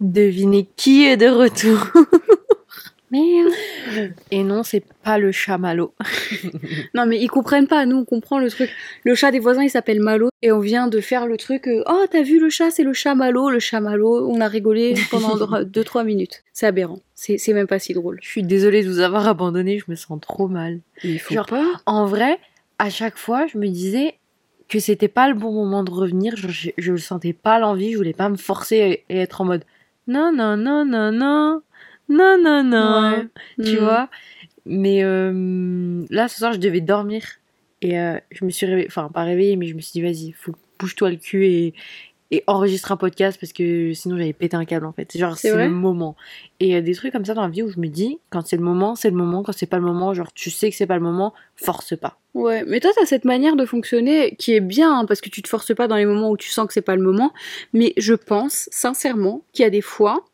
Devinez qui est de retour Merde. Et non, c'est pas le chat Malo. Non, mais ils comprennent pas. Nous, on comprend le truc. Le chat des voisins, il s'appelle Malo. Et on vient de faire le truc. euh, oh, t'as vu le chat? C'est le chat Malo. Le chat Malo. On a rigolé pendant 2-3 minutes. C'est aberrant. C'est même pas si drôle. Je suis désolée de vous avoir abandonné, je me sens trop mal. Il faut Genre, pas. En vrai, à chaque fois, je me disais que c'était pas le bon moment de revenir. Genre, je, je sentais pas l'envie, je voulais pas me forcer et être en mode non, non, non, non, non, non, non, non. tu Mm. vois? Mais euh, là, ce soir, je devais dormir. Et euh, je me suis réveillée, enfin, pas réveillée, mais je me suis dit, vas-y, faut bouge-toi le cul et, et enregistre un podcast parce que sinon, j'allais péter un câble en fait. Genre, C'est le moment. Et euh, des trucs comme ça dans la vie où je me dis, quand c'est le moment, c'est le moment. Quand c'est pas le moment, genre, tu sais que c'est pas le moment, force pas. Ouais, mais toi, t'as cette manière de fonctionner qui est bien, hein, parce que tu te forces pas dans les moments où tu sens que c'est pas le moment. Mais je pense, sincèrement, qu'il y a des fois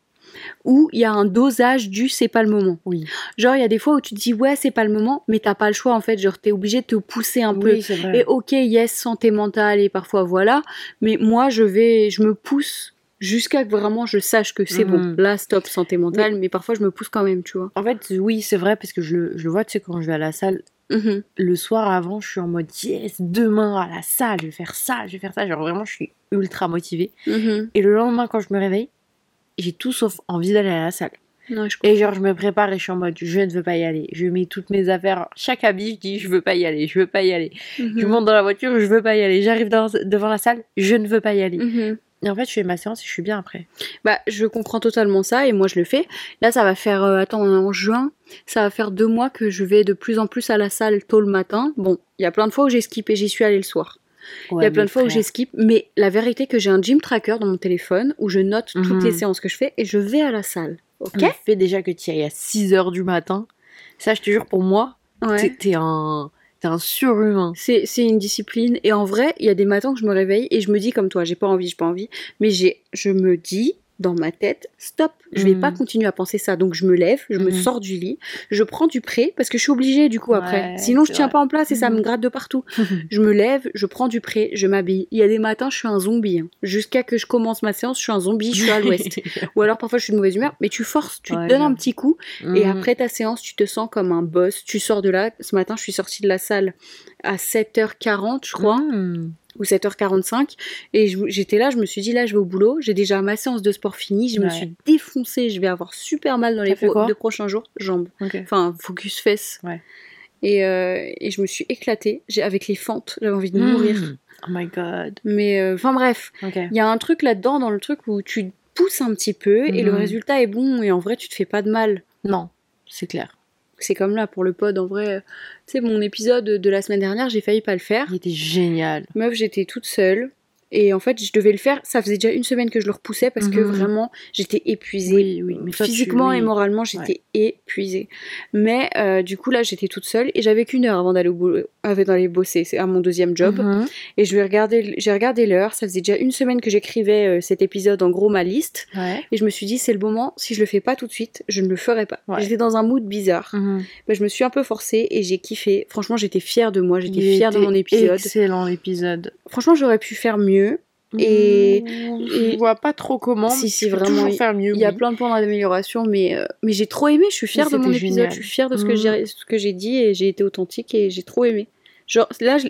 où il y a un dosage du c'est pas le moment. Oui. Genre, il y a des fois où tu te dis, ouais, c'est pas le moment, mais t'as pas le choix, en fait. Genre, t'es obligé de te pousser un peu. Oui, c'est vrai. Et ok, yes, santé mentale, et parfois voilà. Mais moi, je vais, je me pousse jusqu'à que vraiment je sache que c'est bon. Mhm. Là, stop, santé mentale, mais... parfois je me pousse quand même, tu vois. En fait, oui, c'est vrai parce que je le, je le vois, tu sais, quand je vais à la salle, Mhm. le soir avant, je suis en mode yes, demain à la salle, je vais faire ça, je vais faire ça. Genre vraiment, je suis ultra motivée. Mhm. Et le lendemain, quand je me réveille, j'ai tout sauf envie d'aller à la salle. Je Et genre, je me prépare et je suis en mode je ne veux pas y aller. Je mets toutes mes affaires, chaque habit, je dis je veux pas y aller, je veux pas y aller. Mhm. Je monte dans la voiture, je veux pas y aller. J'arrive devant la salle, je ne veux pas y aller. Mhm. Et en fait, je fais ma séance et je suis bien après. Bah, je comprends totalement ça et moi je le fais. Là, ça va faire, euh, attends, on est en juin, ça va faire deux mois que je vais de plus en plus à la salle tôt le matin. Bon, il y a plein de fois où j'ai skippé, j'y suis allée le soir. Il y a plein de fois où j'ai skip, mais la vérité que j'ai un gym tracker dans mon téléphone où je note toutes Mhm. les séances que je fais et je vais à la salle. Ok Le fait déjà que tu y ailles à 6h du matin, ça, je te jure, pour moi, Ouais. t'es- un, t'es un surhumain. C'est c'est une discipline et en vrai, il y a des matins que je me réveille et je me dis comme toi, j'ai pas envie, j'ai pas envie, mais j'ai, je me dis dans ma tête, stop, je vais pas continuer à penser ça. Donc je me lève, je me Mhm. sors du lit, je prends du prêt parce que je suis obligée du coup après. Sinon je tiens vrai. pas en place et ça me Mhm. gratte de partout. Je me lève, je prends du prêt, je m'habille. Il y a des matins, je suis un zombie. hein. Jusqu'à que je commence ma séance, je suis un zombie, je suis à l'ouest. Ou alors parfois je suis de mauvaise humeur, mais tu forces, tu Ouais, te donnes un petit coup et après ta séance, tu te sens comme un boss. Tu sors de là. Ce matin, je suis sortie de la salle à 7h40, je crois. Ou 7h45. Et j'étais là, je me suis dit, là, je vais au boulot. J'ai déjà ma séance de sport finie. Je me suis défoncée. Je vais avoir super mal dans les pro- deux prochains jours. Jambes. Enfin, focus fesses. Ouais. Et, euh, et je me suis éclatée. J'ai avec les fentes. J'avais envie de mourir. Mhm. Oh my god. Mais euh, enfin, bref. Il y a un truc là-dedans, dans le truc où tu pousses un petit peu et le Mhm. résultat est bon. Et en vrai, tu te fais pas de mal. Non, c'est clair. C'est comme là pour le pod, en vrai. euh, Tu sais, mon épisode de la semaine dernière, j'ai failli pas le faire. Il était génial. Meuf, j'étais toute seule. Et en fait, je devais le faire. Ça faisait déjà une semaine que je le repoussais parce que Mhm. vraiment, j'étais épuisée. Oui, oui. Mais toi, Physiquement et moralement, j'étais épuisée. Mais euh, du coup, là, j'étais toute seule et j'avais qu'une heure avant d'aller bosser. C'est à mon deuxième job. Mhm. Et je vais regarder, j'ai regardé l'heure. Ça faisait déjà une semaine que j'écrivais euh, cet épisode, en gros, ma liste. Ouais. Et je me suis dit, c'est le moment. Si je le fais pas tout de suite, je ne le ferai pas. Ouais. J'étais dans un mood bizarre. Mhm. Je me suis un peu forcée et j'ai kiffé. Franchement, j'étais fière de moi. J'étais fière de mon épisode. Excellent l'épisode. Franchement, j'aurais pu faire mieux. Et- Mmh, et- je vois pas trop comment. Si, mais si, vraiment, toujours faire mieux. Il y a oui. plein de points d'amélioration, mais, euh, mais j'ai trop aimé. Je suis fière Mais de mon épisode. génial. Je suis fière de ce que j'ai ce que j'ai dit et j'ai été authentique et j'ai trop aimé. Genre, là, je-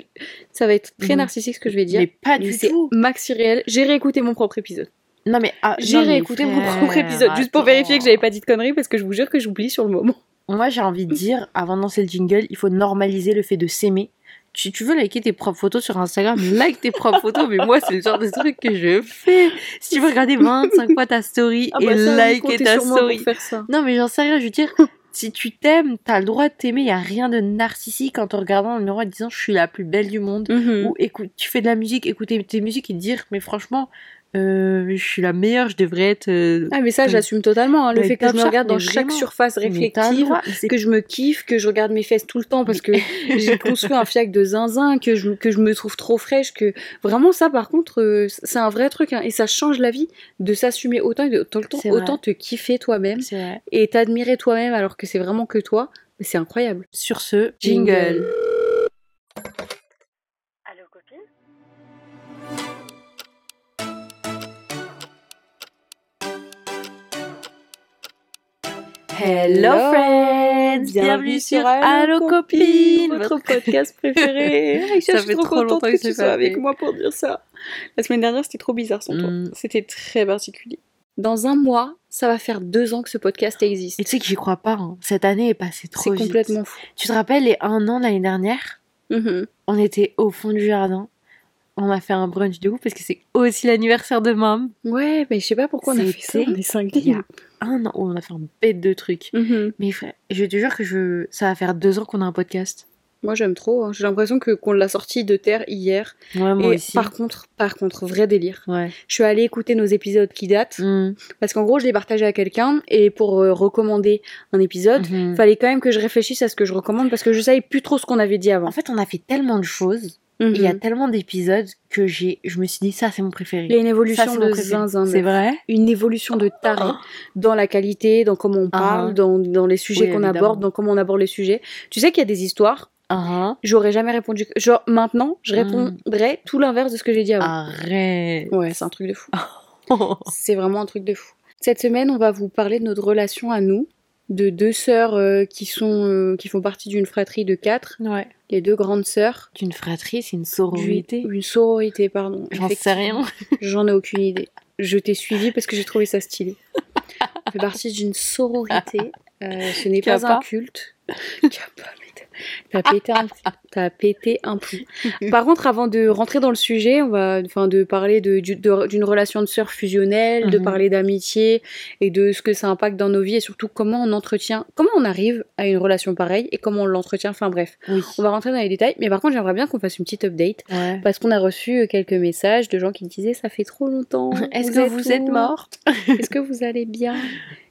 ça va être très Mhm. narcissique ce que je vais dire. Mais pas du tout. maxi réel. J'ai réécouté mon propre épisode. Non mais ah, J'ai réécouté mon propre épisode juste pour vérifier que j'avais pas dit de conneries parce que je vous jure que j'oublie sur le moment. Moi, j'ai envie de dire, avant de lancer le jingle, il faut normaliser le fait de s'aimer. Si tu veux liker tes propres photos sur Instagram, like tes propres photos, mais moi, c'est le genre de truc que je fais. Si tu veux regarder 25 fois ta story Ah et bah ça, liker ta story. faire ça. Non, mais j'en sais rien, je veux dire, si tu t'aimes, t'as le droit de t'aimer, il y a rien de narcissique en te regardant dans le miroir en disant je suis la plus belle du monde. Mhm. Ou écoute, tu fais de la musique, écouter tes musiques et te dire, mais franchement, euh, je suis la meilleure, je devrais être. euh, Ah mais ça Top- j'assume totalement hein, le Ouais, fait que je me regarde dans chaque vraiment. surface droit, c'est que je me kiffe, que je regarde mes fesses tout le temps parce que j'ai construit un fiac de zinzin, que je, que je me trouve trop fraîche, que vraiment ça par contre euh, c'est un vrai truc hein, et ça change la vie de s'assumer autant et de tout le temps C'est vrai. autant te kiffer toi-même et t'admirer toi-même alors que c'est vraiment que toi, c'est incroyable. Sur ce, Jingle. jingle. Hello friends, bienvenue sur Allo Copine, votre podcast préféré. Aïcha, Ça je suis fait trop trop contente longtemps que que tu c'est sois avec moi pour dire ça. La semaine dernière, c'était trop bizarre sans toi. Mm. C'était très particulier. Dans un mois, ça va faire deux ans que ce podcast existe. Et tu sais que j'y crois pas, hein. cette année est passée trop C'est vite. complètement fou. Tu te rappelles les un an l'année dernière Mhm. On était au fond du jardin, on a fait un brunch de ouf parce que c'est aussi l'anniversaire de Mam. Ouais, mais je sais pas pourquoi on a fait ça. On est cinglés. Il y a un an où on a fait un bête de trucs. Mhm. Mais frère, je te jure que je... ça va faire deux ans qu'on a un podcast. Moi, j'aime trop. hein. J'ai l'impression que qu'on l'a sorti de terre hier. Ouais, moi Et aussi. par contre, par contre, vrai délire. Ouais. Je suis allée écouter nos épisodes qui datent Mm. parce qu'en gros, je les partageais à quelqu'un et pour euh, recommander un épisode, Mhm. fallait quand même que je réfléchisse à ce que je recommande parce que je savais plus trop ce qu'on avait dit avant. En fait, on a fait tellement de choses, Il y a tellement d'épisodes que j'ai, je me suis dit, ça, c'est mon préféré. Il y a une Ça, évolution mon de zinzin. C'est vrai Une évolution de taré dans la qualité, dans comment on parle, Ah. dans, dans les sujets Oui, qu'on aborde, dans comment on aborde les sujets. Tu sais qu'il y a des histoires, Ah, j'aurais jamais répondu. Genre maintenant, je Mm. répondrais tout l'inverse de ce que j'ai dit avant. Arrête. Ouais, c'est un truc de fou. C'est vraiment un truc de fou. Cette semaine, on va vous parler de notre relation à nous, de deux sœurs euh, qui sont euh, qui font partie d'une fratrie de quatre, ouais. les deux grandes sœurs. Une fratrie, c'est une sororité. Une sororité, pardon. J'en sais rien. J'en ai aucune idée. Je t'ai suivi parce que j'ai trouvé ça stylé. On fait partie d'une sororité. Euh, ce n'est pas un culte. Kappa, mais t'as- pété un, t'as pété un. Par contre, avant de rentrer dans le sujet, on va, enfin, de parler de- du- de- d'une relation de sœur fusionnelle, de Mhm. parler d'amitié et de ce que ça impacte dans nos vies et surtout comment on entretient, comment on arrive à une relation pareille et comment on l'entretient. Enfin bref, Oui. on va rentrer dans les détails. Mais par contre, j'aimerais bien qu'on fasse une petite update Ouais. parce qu'on a reçu quelques messages de gens qui disaient ça fait trop longtemps. Est-ce que vous êtes morte? Est-ce que vous allez bien?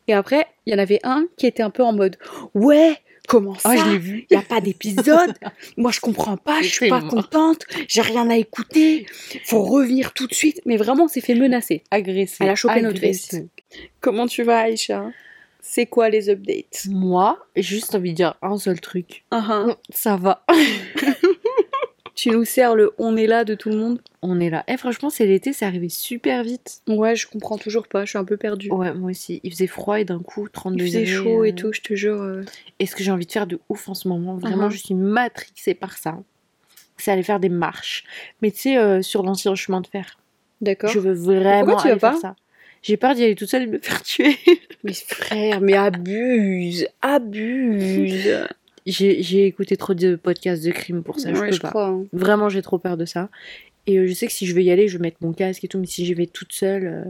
Et après, il y en avait un qui était un peu en mode ouais. Comment ça Oh, je l'ai vu. Il y a pas d'épisode. Moi, je comprends pas. Je suis pas contente. J'ai rien à écouter. Faut revenir tout de suite. Mais vraiment, on s'est fait menacer. Agressée. Elle a chopé notre veste. Comment tu vas, Aïcha? C'est quoi les updates? Moi, j'ai juste envie de dire un seul truc. Ah, ah. Ça va. Tu nous sers le on est là de tout le monde On est là. Eh, franchement, c'est l'été, c'est arrivé super vite. Ouais, je comprends toujours pas. Je suis un peu perdue. Ouais, moi aussi. Il faisait froid et d'un coup, 30 Il degrés. faisait chaud et euh, tout, je te jure. euh. Et ce que j'ai envie de faire de ouf en ce moment, vraiment, Mhm. je suis matrixée par ça. C'est aller faire des marches. Mais tu sais, euh, sur l'ancien chemin de fer. D'accord. Je veux vraiment tu vas aller faire ça. J'ai peur d'y aller toute seule et de me faire tuer. Mais frère, mais abuse, abuse. J'ai écouté trop de podcasts de crime pour ça, je peux je pas. crois. hein. Vraiment, j'ai trop peur de ça. Et euh, je sais que si je veux y aller, je vais mettre mon casque et tout, mais si j'y vais toute seule, euh,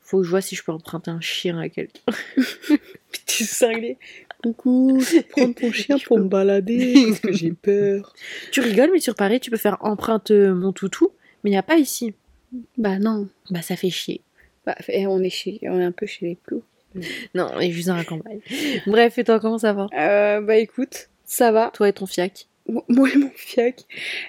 faut que je vois si je peux emprunter un chien à quelqu'un. T'es cinglé. Coucou, prendre ton chien pour me balader parce que j'ai peur. Tu rigoles, mais sur Paris, tu peux faire emprunte euh, mon toutou, mais il n'y a pas ici. Bah non. Bah, ça fait chier. Bah, eh, on est chez, on est un peu chez les clous. Non, on est juste dans la campagne. Bref, et toi, comment ça va? Euh, bah écoute, ça va. Toi et ton fiac? Moi et mon fiac.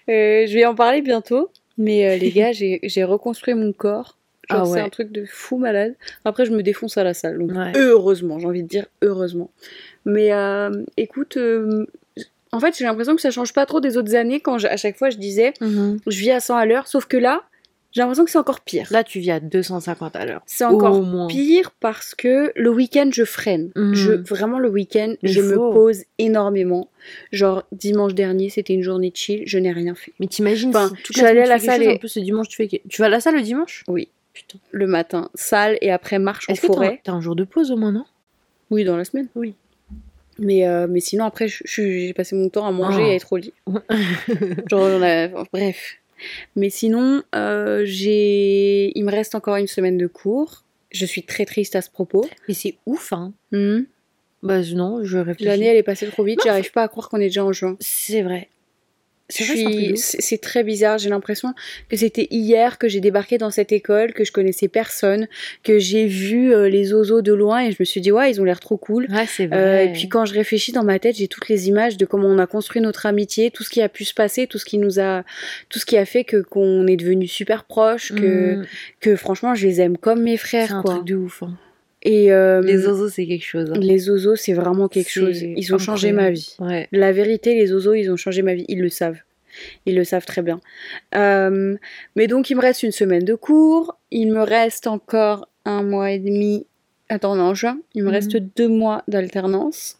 Euh, je vais en parler bientôt. Mais euh, les gars, j'ai reconstruit mon corps. Ah c'est ouais. un truc de fou malade. Après, je me défonce à la salle. Donc, Ouais. heureusement, j'ai envie de dire heureusement. Mais écoute, en fait, j'ai l'impression que ça change pas trop des autres années quand je- à chaque fois je disais je vis à 100 à l'heure. Sauf que là, j'ai l'impression que c'est encore pire. Là, tu vis à 250 à l'heure. C'est encore moins. pire parce que le week-end je freine. Mhm. Je vraiment le week-end je me pose énormément. Genre dimanche dernier c'était une journée chill, je n'ai rien fait. Mais t'imagines, Enfin, si toute je suis allée à tu la salle et- En plus, ce dimanche, tu fais. Tu vas à la salle le dimanche? Oui, Putain. le matin salle et après marche en forêt. t'as un jour de pause au moins, non? Oui dans la semaine. Oui. Mais euh, mais sinon après j'ai passé mon temps à manger Ah. et à être au lit. Genre on a- bref. Mais sinon euh, j'ai il me reste encore une semaine de cours. Je suis très triste à ce propos. Mais c'est ouf, hein. Mhm. Bah, non, je réfléchis. L'année elle est passée trop vite. J'arrive pas à croire qu'on est déjà en juin. C'est vrai. C'est c'est un. C'est c'est très bizarre, j'ai l'impression que c'était hier que j'ai débarqué dans cette école, que je connaissais personne, que j'ai vu euh, les oiseaux de loin et je me suis dit ouais ils ont l'air trop cool. Ouais, c'est Euh, vrai. et puis quand je réfléchis dans ma tête, j'ai toutes les images de comment on a construit notre amitié, tout ce qui a pu se passer, tout ce qui nous a, tout ce qui a fait que qu'on est devenu super proches, que Mm, que franchement je les aime comme mes c'est frères un quoi. truc de ouf. hein. Et euh, Les oiseaux, c'est quelque chose. hein. les oiseaux c'est vraiment quelque chose. Ils ont changé ma vie. Ouais. La vérité, les oiseaux, ils ont changé ma vie. Ils le savent. Ils le savent très bien. Euh, mais donc, il me reste une semaine de cours. Il me reste encore un mois et demi Attends, on est en juin. Il me Mhm. reste deux mois d'alternance.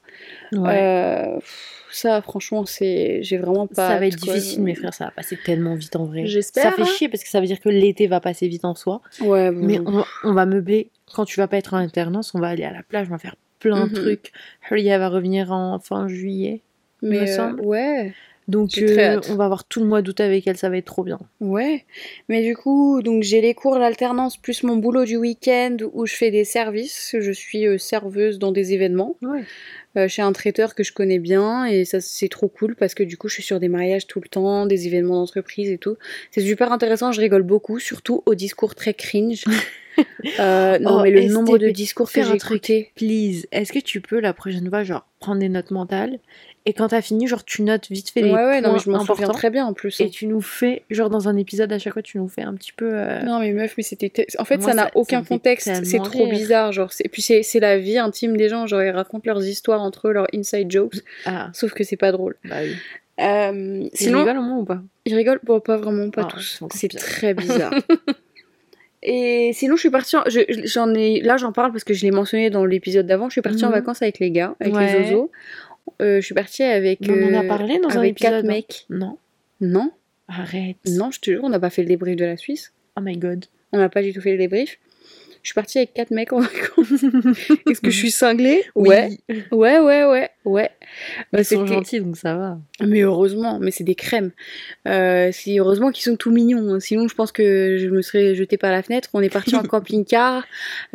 Ouais. Euh, ça, franchement, c'est, j'ai vraiment pas. ça va être quoi. difficile, mes frères, ça va passer tellement vite en vrai. J'espère, Ça fait hein. chier parce que ça veut dire que l'été va passer vite en soi. Ouais, bon. Mais on, on va meubler. Quand tu vas pas être en alternance, on va aller à la plage, on va faire plein de Mhm. trucs. Huria va revenir en fin juillet. mais me euh, semble. ouais, Donc euh, on va avoir tout le mois d'août avec elle, ça va être trop bien. ouais. Mais du coup, donc j'ai les cours l'alternance plus mon boulot du week-end où je fais des services. Je suis euh, serveuse dans des événements. Ouais. Euh, chez un traiteur que je connais bien et ça c'est trop cool parce que du coup je suis sur des mariages tout le temps, des événements d'entreprise et tout. C'est super intéressant, je rigole beaucoup, surtout aux discours très cringe. Euh, non Oh, mais le STP, nombre de discours que j'ai truc. écoutés. Please, est-ce que tu peux la prochaine fois, genre, prendre des notes mentales et quand t'as fini, genre, tu notes vite fait Ouais les ouais, non points mais je m'en souviens très bien en plus. hein. et tu nous fais, genre, dans un épisode à chaque fois, tu nous fais un petit peu. euh, Non mais meuf, mais c'était en fait Moi, ça n'a aucun contexte, c'est trop rire. bizarre genre c'est puis c'est la vie intime des gens, genre ils racontent leurs histoires entre eux, leurs inside jokes, Ah, sauf que c'est pas drôle. bah oui. Euh, Sinon, sinon rigole au moins ou pas? Ils rigolent Bon, pas vraiment, pas Ah, tous. c'est très bizarre. Et sinon, je suis partie. en- je- ai. Là, j'en parle parce que je l'ai mentionné dans l'épisode d'avant. Je suis partie en Mhm. vacances avec les gars, avec Ouais. les zozos. Euh, je suis partie avec. On en a euh, parlé dans un avec quatre épisode, hein. mecs. Non, Non, arrête. non, je te jure, on n'a pas fait le débrief de la Suisse. Oh my god. On n'a pas du tout fait le débrief. Je suis partie avec quatre mecs en vacances. Est-ce que je suis cinglée? Ouais, ouais, ouais, ouais, ouais. Bah, Ils sont gentils, donc ça va. Mais heureusement, mais c'est des crèmes. Euh, si heureusement qu'ils sont tout mignons. hein. Sinon, je pense que je me serais jetée par la fenêtre. On est parti en camping-car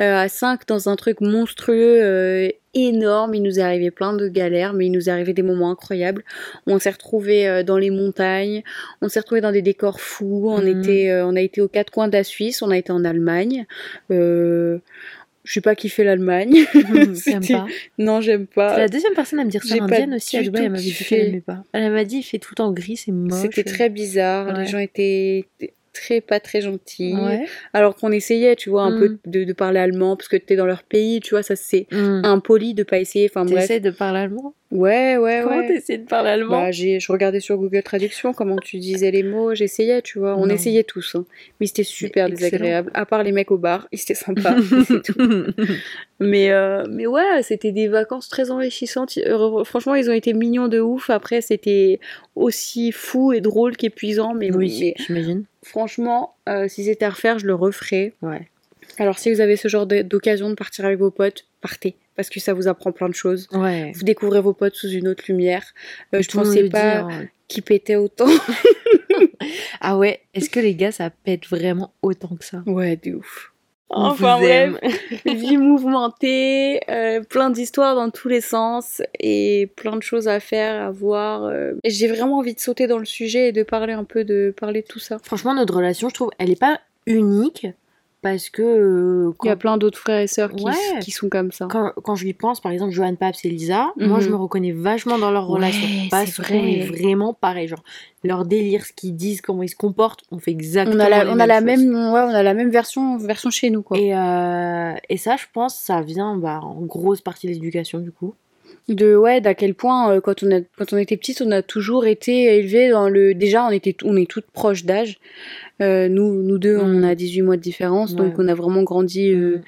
euh, à 5 dans un truc monstrueux, euh, énorme. Il nous est arrivé plein de galères, mais il nous est arrivé des moments incroyables. On s'est retrouvés euh, dans les montagnes. On s'est retrouvés dans des décors fous. On Mhm. était, euh, on a été aux quatre coins de la Suisse. On a été en Allemagne. Euh, je sais pas fait l'Allemagne. Pas. Non, j'aime C'est pas. la deuxième personne à me dire ça. Indienne aussi à du Dubaï, elle m'avait dit kiffé. qu'elle aimait pas. Elle m'a dit il fait tout en gris, c'est moche. C'était très bizarre. Ouais. Les gens étaient très pas très gentils. Ouais. Alors qu'on essayait, tu vois, un Mm. peu de, de parler allemand parce que t'es dans leur pays, tu vois, ça c'est Mm. impoli de pas essayer. Enfin bref. De parler allemand? Ouais, ouais, Comment ouais. t'essaies de parler allemand Bah, j'ai, je regardais sur Google Traduction comment tu disais les mots, j'essayais, tu vois. On Non. essayait tous, hein. mais c'était super désagréable. À part les mecs au bar, ils étaient sympas. tout. Mais, euh, mais ouais, c'était des vacances très enrichissantes. Euh, Franchement, ils ont été mignons de ouf. Après, c'était aussi fou et drôle qu'épuisant. Mais, oui, j'imagine. franchement, euh, si c'était à refaire, je le referais. Ouais. Alors, si vous avez ce genre d'occasion de partir avec vos potes, partez. Parce que ça vous apprend plein de choses. Ouais. Vous découvrez vos potes sous une autre lumière. Euh, je pensais pas qu'ils pétaient autant. Ah ouais, est-ce que les gars ça pète vraiment autant que ça? Ouais, de ouf. On Enfin aime. vie mouvementée, euh, plein d'histoires dans tous les sens et plein de choses à faire, à voir. euh. J'ai vraiment envie de sauter dans le sujet et de parler un peu de parler de tout ça. Franchement, notre relation, je trouve, elle est pas unique parce que euh, Il y a plein d'autres frères et sœurs qui, Ouais. qui sont comme ça. quand, quand je lui pense, par exemple, Johan Paps et Lisa, moi Mhm. je me reconnais vachement dans leur Ouais, relation parce qu'on est vrai. vraiment pareil. Genre, leur délire, ce qu'ils disent, comment ils se comportent, on fait exactement On a la, les on a la choses. même, ouais, on a la même version, version chez nous quoi. Et, euh, et ça, je pense, ça vient bah, en grosse partie de l'éducation du coup. De ouais d'à quel point euh, quand on a quand on était petite on a toujours été élevés dans le déjà on était on est toutes proches d'âge. Euh, nous nous deux Mm. on a 18 mois de différence donc on a vraiment grandi euh,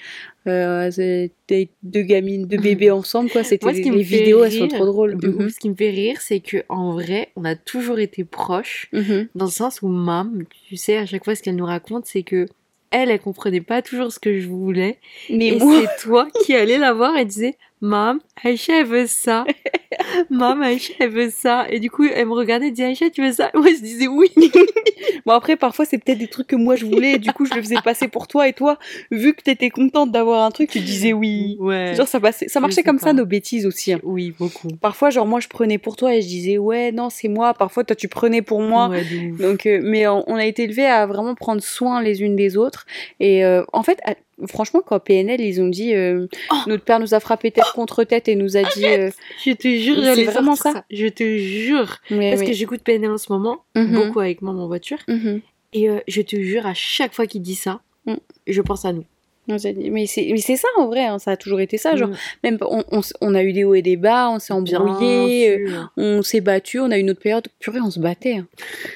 euh, c'est des- deux gamines deux bébés ensemble quoi. C'était les vidéos elles sont trop drôles. de Mhm. ouf, ce qui me fait rire, c'est que en vrai, on a toujours été proches, Mhm. dans le sens où mam, tu sais, à chaque fois ce qu'elle nous raconte, c'est que elle, elle comprenait pas toujours ce que je voulais, mais et moi c'est toi qui allais la voir et disais, mam, Aïcha elle veut ça, mam, Aïcha elle veut ça, et du coup elle me regardait et disait Aïcha tu veux ça, moi je disais oui. bon après parfois c'est peut-être des trucs que moi je voulais et du coup je le faisais passer pour toi et toi vu que t'étais contente d'avoir un truc tu disais oui Ouais. genre ça passait ça marchait comme ça nos bêtises aussi hein. Oui, beaucoup. Parfois, genre, moi, je prenais pour toi et je disais, ouais, non, c'est moi. Parfois, toi, tu prenais pour moi. Ouais. Donc, euh, mais on, on a été élevés à vraiment prendre soin les unes des autres. Et euh, en fait, à- franchement, quand PNL, ils ont dit, euh, Oh notre père nous a frappé tête contre tête et nous a dit, euh, Je te jure, C'est vraiment ça. Je te jure. mais, Parce que j'écoute PNL en ce moment, Mhm. beaucoup avec moi en voiture. Mhm. Et euh, je te jure, à chaque fois qu'il dit ça, Mm. je pense à nous. Mais c'est mais c'est ça en vrai, hein, ça a toujours été ça. Genre, Mm. même on, on, a eu des hauts et des bas, on s'est embrouillé, euh, on s'est battu, on a eu une autre période. Purée, on se battait. hein.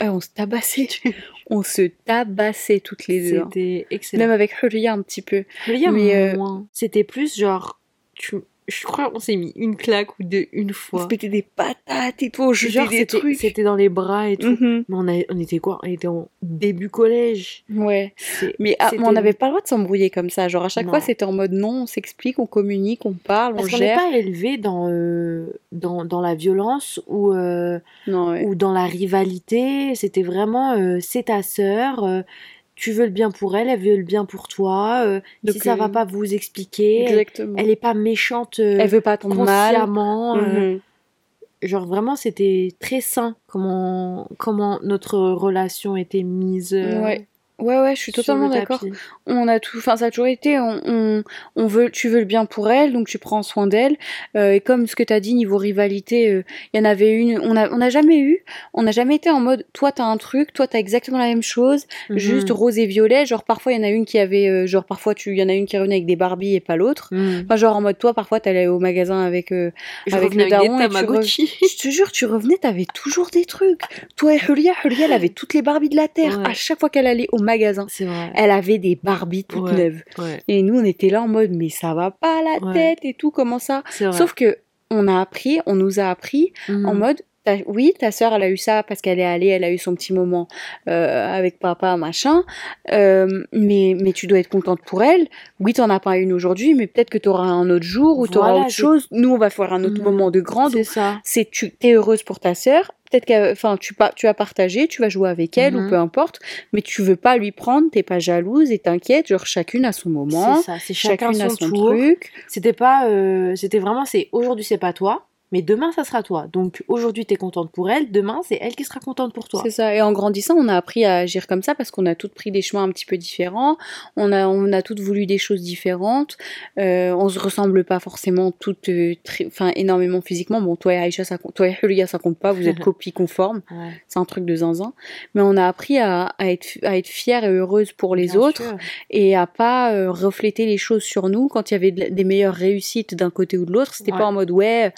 Ouais, on se tabassait. on se tabassait toutes les deux. hein. C'était excellent. Même avec Huria un petit peu. Mais, Mais, euh, moins. C'était plus genre. Tu... Je crois qu'on s'est mis une claque ou deux une On fois. se mettait des patates et tout, on jetait des trucs. c'était dans les bras et tout. Mhm. Mais on, a... on était quoi? On était en début collège. Ouais. Mais, ah, mais on n'avait pas le droit de s'embrouiller comme ça. Genre à chaque Non. fois c'était en mode non, on s'explique, on communique, on parle, on Parce qu'on n'est gère. pas élevé dans, euh, dans, dans la violence ou, euh, Non, ouais. ou dans la rivalité. C'était vraiment euh, c'est ta sœur, tu veux le bien pour elle, elle veut le bien pour toi. euh, Donc, si ça va pas, vous expliquer. Elle, Exactement. elle est pas méchante euh, Elle veut pas ton mal. consciemment. euh, Mhm. genre vraiment, c'était très sain comment, comment notre relation était mise. euh, Ouais. Ouais, ouais, je suis totalement le d'accord. On a tout, enfin ça a toujours été, on, on, on veut, tu veux le bien pour elle, donc tu prends soin d'elle. Euh, et comme ce que t'as dit niveau rivalité, euh, il y en avait une, on a, on n'a jamais eu, on n'a jamais été en mode, toi t'as un truc, toi t'as exactement la même chose, Mhm. juste rose et violet. Genre parfois il y en a une qui avait, euh, genre parfois tu, il y en a une qui revenait avec des Barbies et pas l'autre. Mhm. Enfin genre en mode toi parfois t'allais au magasin avec, euh, Je avec le avec daron des et tu je te jure, tu revenais, t'avais toujours des trucs. Toi et Hulia, Hulia, elle avait toutes les Barbies de la Terre. Ouais. À chaque fois qu'elle allait au magasin, vrai. elle avait des Barbies toutes Ouais. neuves. Ouais, Et nous, on était là en mode, mais ça va pas la Ouais. tête et tout, comment ça? Sauf que on a appris, on nous a appris Mhm. en mode, oui, ta sœur, elle a eu ça parce qu'elle est allée, elle a eu son petit moment euh, avec papa, machin. Euh, mais, mais tu dois être contente pour elle. Oui, t'en as pas une aujourd'hui, mais peut-être que t'auras un autre jour ou t'auras Voilà, autre chose. Nous, on va faire un autre Mhm. moment de grande. C'est ça. C'est tu es heureuse pour ta sœur. Peut-être que, enfin, tu, pas, tu as partagé, tu vas jouer avec elle ou peu importe, mais tu veux pas lui prendre, t'es pas jalouse et t'inquiète, genre chacune a son moment, C'est ça. C'est chacun chacune a son, son tour. truc. C'était pas, euh, c'était vraiment, c'est aujourd'hui c'est pas toi, mais demain ça sera toi. Donc aujourd'hui t'es contente pour elle, demain c'est elle qui sera contente pour toi. C'est ça. Et en grandissant, on a appris à agir comme ça parce qu'on a toutes pris des chemins un petit peu différents. On a, on a toutes voulu des choses différentes. Euh, on se ressemble pas forcément toutes, euh, enfin, énormément physiquement. Bon, toi et Aïcha, ça compte. Toi et Hulia, ça compte pas. Vous êtes copies conformes. Ouais, C'est un truc de zinzin. Mais on a appris à, à être, à être fière et heureuse pour les bien autres sûr. et à pas euh, refléter les choses sur nous quand il y avait de des meilleures réussites d'un côté ou de l'autre. C'était Ouais. pas en mode ouais,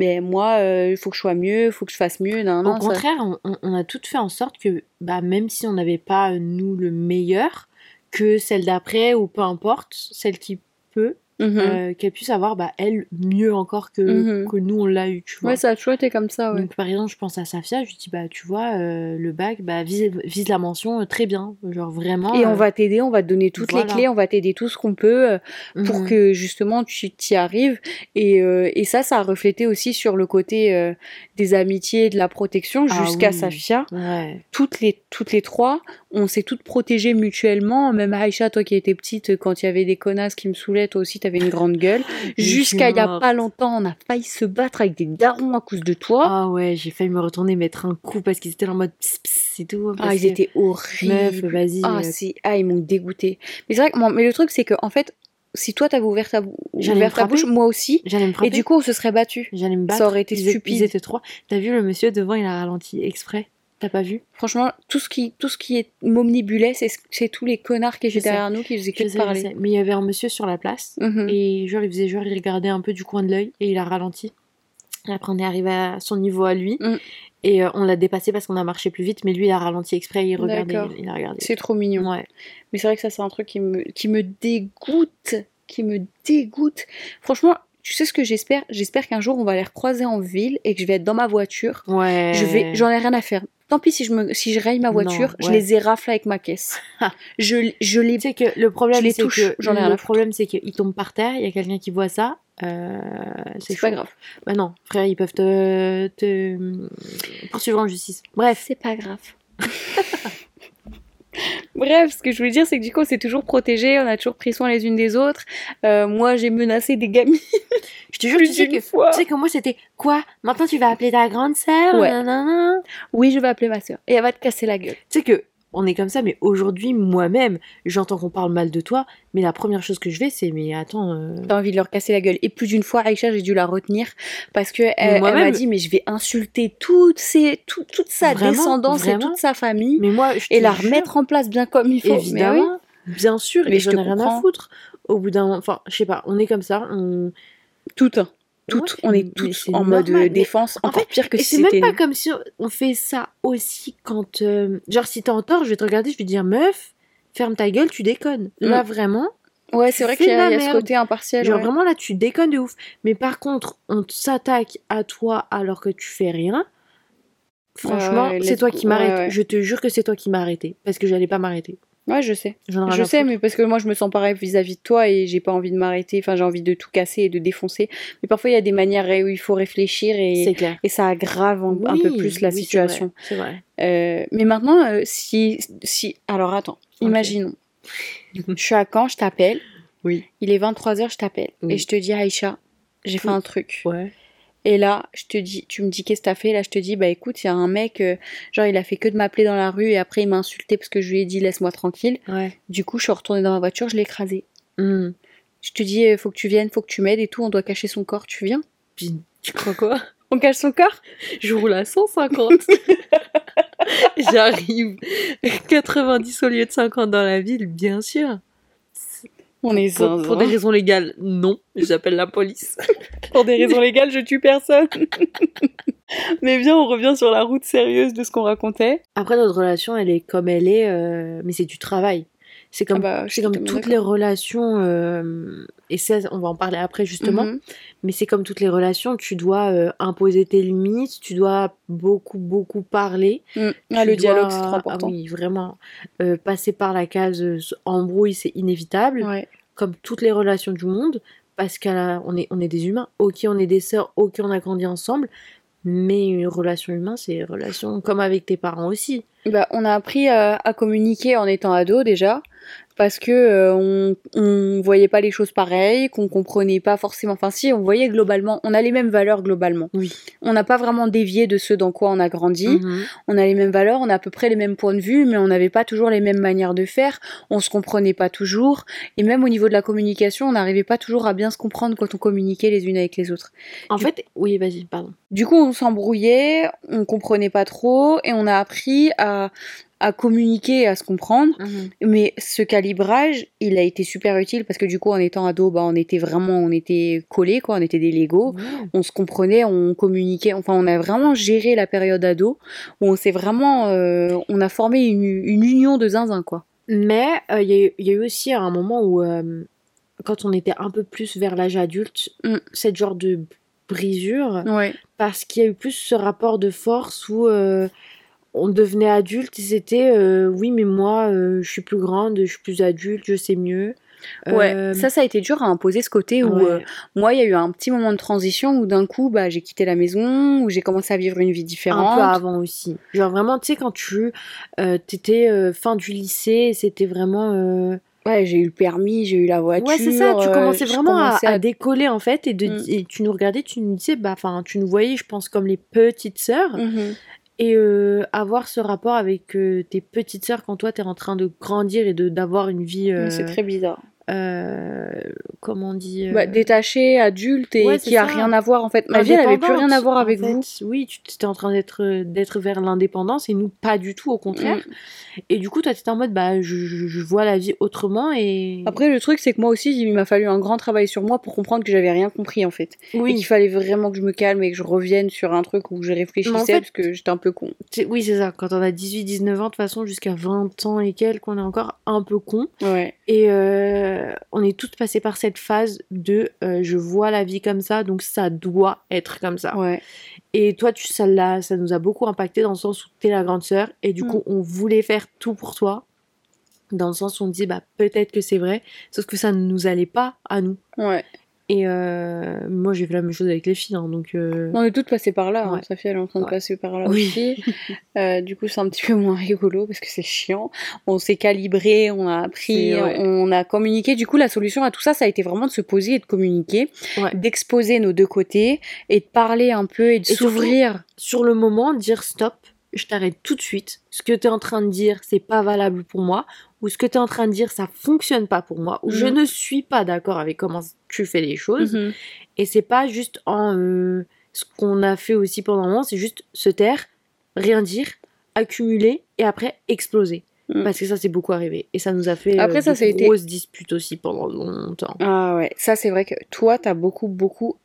mais moi, euh, il faut que je sois mieux, il faut que je fasse mieux. Non, non, Au ça- contraire, on, on- on a toutes fait en sorte que, bah, même si on n'avait pas, euh, nous, le meilleur, que celle d'après, ou peu importe, celle qui peut, Mhm. euh, qu'elle puisse avoir, bah, elle, mieux encore que, Mhm. que nous, on l'a eu, tu vois. Ouais, ça a toujours été comme ça, ouais. Donc, par exemple, je pense à Safia, je lui dis, bah, tu vois, euh, le bac, bah, vise, vise la mention euh, très bien. Genre, vraiment. Et on va t'aider, on va te donner toutes voilà. les clés, on va t'aider tout ce qu'on peut pour mhm. que justement tu t'y arrives. Et, et ça, ça a reflété aussi sur le côté des amitiés, de la protection Ah jusqu'à oui. Safia. Ouais. Toutes les, toutes les trois, on s'est toutes protégées mutuellement. Même Aïcha, toi qui étais petite, quand il y avait des connasses qui me saoulaient, toi aussi t'avais une grande gueule. Jusqu'à il y a pas longtemps, on a failli se battre avec des darons à cause de toi. Ah ouais, j'ai failli me retourner mettre un coup parce qu'ils étaient en mode pss, pss et tout. Ah, parce ils étaient horribles. Vas-y. Ah, euh, si, ah, ils m'ont dégoûté. Mais c'est vrai que, moi- mais le truc, c'est que, en fait, si toi t'avais ouvert ta, ouvert bouche, moi aussi. J'allais me frapper. Et du coup, on se serait battu. j'allais me battre. ça aurait été Ils stupide. Ils étaient trois. T'as vu le monsieur devant, il a ralenti exprès. T'as pas vu? Franchement, tout ce qui, tout ce qui est m'omnibulait, c'est c'est tous les connards qui étaient derrière nous qui faisaient que de parler. Mais il y avait un monsieur sur la place. Mhm. Et genre, il faisait genre, il regardait un peu du coin de l'œil et il a ralenti. Et après, on est arrivé à son niveau à lui. Mm. Et euh, on l'a dépassé parce qu'on a marché plus vite. Mais lui, il a ralenti exprès. Il regardait. Il, il a regardé. C'est trop mignon. Ouais. Mais c'est vrai que ça, c'est un truc qui me, qui me dégoûte. Qui me dégoûte. Franchement, tu sais ce que j'espère? J'espère qu'un jour, on va les recroiser en ville et que je vais être dans ma voiture. Ouais. Je vais, j'en ai rien à faire. Tant pis si je me, si je raye ma Non, voiture, je ouais. les érafle avec ma caisse. je, je les, que le problème, c'est que j'en ai le problème, c'est qu'il tombe par terre. Il y a quelqu'un qui voit ça. euh, c'est c'est pas grave. Bah non, frère, ils peuvent te, te poursuivre en justice. Bref. C'est pas grave. Bref, ce que je voulais dire, c'est que du coup, on s'est toujours protégés, on a toujours pris soin les unes des autres. Euh, moi, j'ai menacé des gamines Je te jure, tu sais, que, fois. tu sais que moi, c'était quoi? Maintenant, tu vas appeler ta grande sœur? Ouais. Oui, je vais appeler ma sœur et elle va te casser la gueule. Tu sais que on est comme ça, mais aujourd'hui, moi-même, j'entends qu'on parle mal de toi, mais la première chose que je fais, c'est mais attends. euh, T'as envie de leur casser la gueule. Et plus d'une fois, Aïcha, j'ai dû la retenir parce que elle, elle m'a dit, mais je vais insulter toute, ses, tout- toute sa Vraiment, descendance et toute sa famille Mais moi, je te et la jure, remettre en place bien comme il faut. Mais oui. Évidemment, bien sûr, Mais et je te ai rien à foutre. au bout d'un moment, enfin, je sais pas, on est comme ça, on... Toutes. Toutes. Ouais, on est toutes en mode normal, euh, défense. en Encore fait, pire que Et si c'est même c'était. pas comme si on fait ça aussi quand. euh, Genre, si t'es en tort, je vais te regarder, je vais te dire, meuf, ferme ta gueule, tu déconnes. Là, Mm. vraiment, Ouais, c'est vrai qu'il y, a y ce côté impartiel. genre ouais. vraiment là, tu déconnes de ouf. Mais par contre, on s'attaque à toi alors que tu fais rien. Franchement, c'est toi qui m'arrêtes. Je te jure que c'est toi qui m'as arrêté. Parce que j'allais pas m'arrêter. Ouais, je sais. J'en Je sais, mais parce que moi je me sens pareil vis-à-vis de toi et j'ai pas envie de m'arrêter. Enfin, j'ai envie de tout casser et de défoncer. Mais parfois il y a des manières où il faut réfléchir et, clair. et ça aggrave un, un peu plus la oui, situation. C'est vrai. Euh, mais maintenant, euh, si, si. Alors attends, imaginons. je suis à Caen, je t'appelle. Oui. Il est 23h, je t'appelle. Oui. Et je te dis, Aïcha, j'ai fait un truc. Ouais. Et là, je te dis, tu me dis qu'est-ce que t'as fait? Là, je te dis, bah écoute, il y a un mec, euh, genre il a fait que de m'appeler dans la rue et après il m'a insulté parce que je lui ai dit laisse-moi tranquille. Ouais. Du coup, je suis retournée dans ma voiture, je l'ai écrasé. Hmm. Je te dis, euh, faut que tu viennes, faut que tu m'aides et tout, on doit cacher son corps, tu viens? Puis, tu crois quoi? On cache son corps? Je roule à 150. J'arrive 90 au lieu de 50 dans la ville, bien sûr. On est Pour, zinzin. pour des raisons légales, non. J'appelle la police. Pour des raisons légales, je tue personne. Mais viens, on revient sur la route sérieuse de ce qu'on racontait. Après, notre relation, elle est comme elle est, euh, mais c'est du travail. C'est comme, Ah bah, c'est comme toutes les relations, euh, et ça, on va en parler après justement, Mhm. mais c'est comme toutes les relations, tu dois euh, imposer tes limites, tu dois beaucoup, beaucoup parler. Mm. Ah, le dialogue, c'est trop important. Ah oui, vraiment. Euh, passer par la case embrouille, c'est inévitable, Ouais. comme toutes les relations du monde, parce qu'on est, on est des humains. Ok, on est des sœurs, ok, on a grandi ensemble, mais une relation humaine, c'est une relation comme avec tes parents aussi. Bah, on a appris à, à communiquer en étant ado déjà, parce que euh, on, on voyait pas les choses pareilles, qu'on comprenait pas forcément. Enfin, si, on voyait globalement, on a les mêmes valeurs globalement. Oui. On n'a pas vraiment dévié de ce dans quoi on a grandi. Mhm. On a les mêmes valeurs, on a à peu près les mêmes points de vue, mais on n'avait pas toujours les mêmes manières de faire. On se comprenait pas toujours, et même au niveau de la communication, on n'arrivait pas toujours à bien se comprendre quand on communiquait les unes avec les autres. En Du- fait, oui, vas-y, pardon. Du coup, on s'embrouillait, on comprenait pas trop, et on a appris à, à communiquer à se comprendre. Mais ce calibrage, il a été super utile parce que du coup, en étant ado, bah, on était vraiment, on était collés, quoi, on était des Legos. On se comprenait, on communiquait, enfin, on a vraiment géré la période ado où on s'est vraiment, euh, on a formé une, une union de zinzin, quoi. Mais euh, il y, a eu- il y a eu aussi un moment où, euh, quand on était un peu plus vers l'âge adulte, Mm. cette genre de brisure, Ouais. parce qu'il y a eu plus ce rapport de force où on devenait adulte et c'était euh, oui, mais moi, euh, je suis plus grande, je suis plus adulte, je sais mieux. Ouais, Euh, ça, ça a été dur à imposer ce côté où, ouais. euh, moi, il y a eu un petit moment de transition où d'un coup, bah, j'ai quitté la maison, où j'ai commencé à vivre une vie différente. Un peu avant aussi. Genre vraiment, tu sais, quand tu euh, t'étais fin du lycée, c'était vraiment. Ouais, j'ai eu le permis, j'ai eu la voiture. Ouais, c'est ça, tu commençais vraiment à, décoller en fait, et, de, Mm. et tu nous regardais, tu nous disais, bah, enfin, tu nous voyais, je pense, comme les petites sœurs, Mhm. Et euh, avoir ce rapport avec euh, tes petites sœurs quand toi t'es en train de grandir et de d'avoir une vie. euh, C'est très bizarre. Euh, comment on dit euh, Bah, détaché, adulte et ouais, qui a ça. rien à voir en fait. Ma vie, elle avait plus rien à voir avec vous. fait. Oui, tu étais en train d'être d'être vers l'indépendance et nous pas du tout, au contraire. Mm. Et du coup, toi, t'étais en mode, bah, je, vois la vie autrement et. Après, le truc, c'est que moi aussi, il m'a fallu un grand travail sur moi pour comprendre que j'avais rien compris en fait. Et oui, qu'il fallait vraiment que je me calme et que je revienne sur un truc où je réfléchissais Mais en fait- parce que j'étais un peu con. oui, c'est ça. Quand on a 18-19 ans, de toute façon, jusqu'à 20 ans et quelques, on est encore un peu con. Ouais. Et euh, on est toutes passées par cette phase de euh, je vois la vie comme ça, donc ça doit être comme ça. Ouais. Et toi, tu, ça, l'a- ça nous a beaucoup impacté dans le sens où t'es la grande sœur et du Mm. coup, on voulait faire tout pour toi. Dans le sens où on dit, bah, peut-être que c'est vrai, sauf que ça ne nous allait pas à nous. Ouais. Et euh, moi, j'ai fait la même chose avec les filles, hein, donc. euh, On est toutes passées par là. hein. Ouais. Fille, elle est en train de passer par là Oui. aussi. Euh, du coup, c'est un petit peu moins rigolo parce que c'est chiant. On s'est calibré, on a appris, ouais. on a communiqué. Du coup, la solution à tout ça, ça a été vraiment de se poser et de communiquer, d'exposer nos deux côtés et de parler un peu et de s'ouvrir. sur le moment, dire stop, je t'arrête tout de suite. Ce que tu es en train de dire, c'est pas valable pour moi. Ou ce que tu es en train de dire, ça fonctionne pas pour moi. Ou je Mhm. ne suis pas d'accord avec comment tu fais les choses. Mhm. Et c'est pas juste en. euh, ce qu'on a fait aussi pendant un moment, c'est juste se taire, rien dire, accumuler et après exploser. Mm. Parce que ça, c'est beaucoup arrivé. Et ça nous a fait Après, euh, ça, de ça a été- grosses disputes aussi pendant longtemps. Ah ouais, ça c'est vrai que toi, t'as beaucoup, beaucoup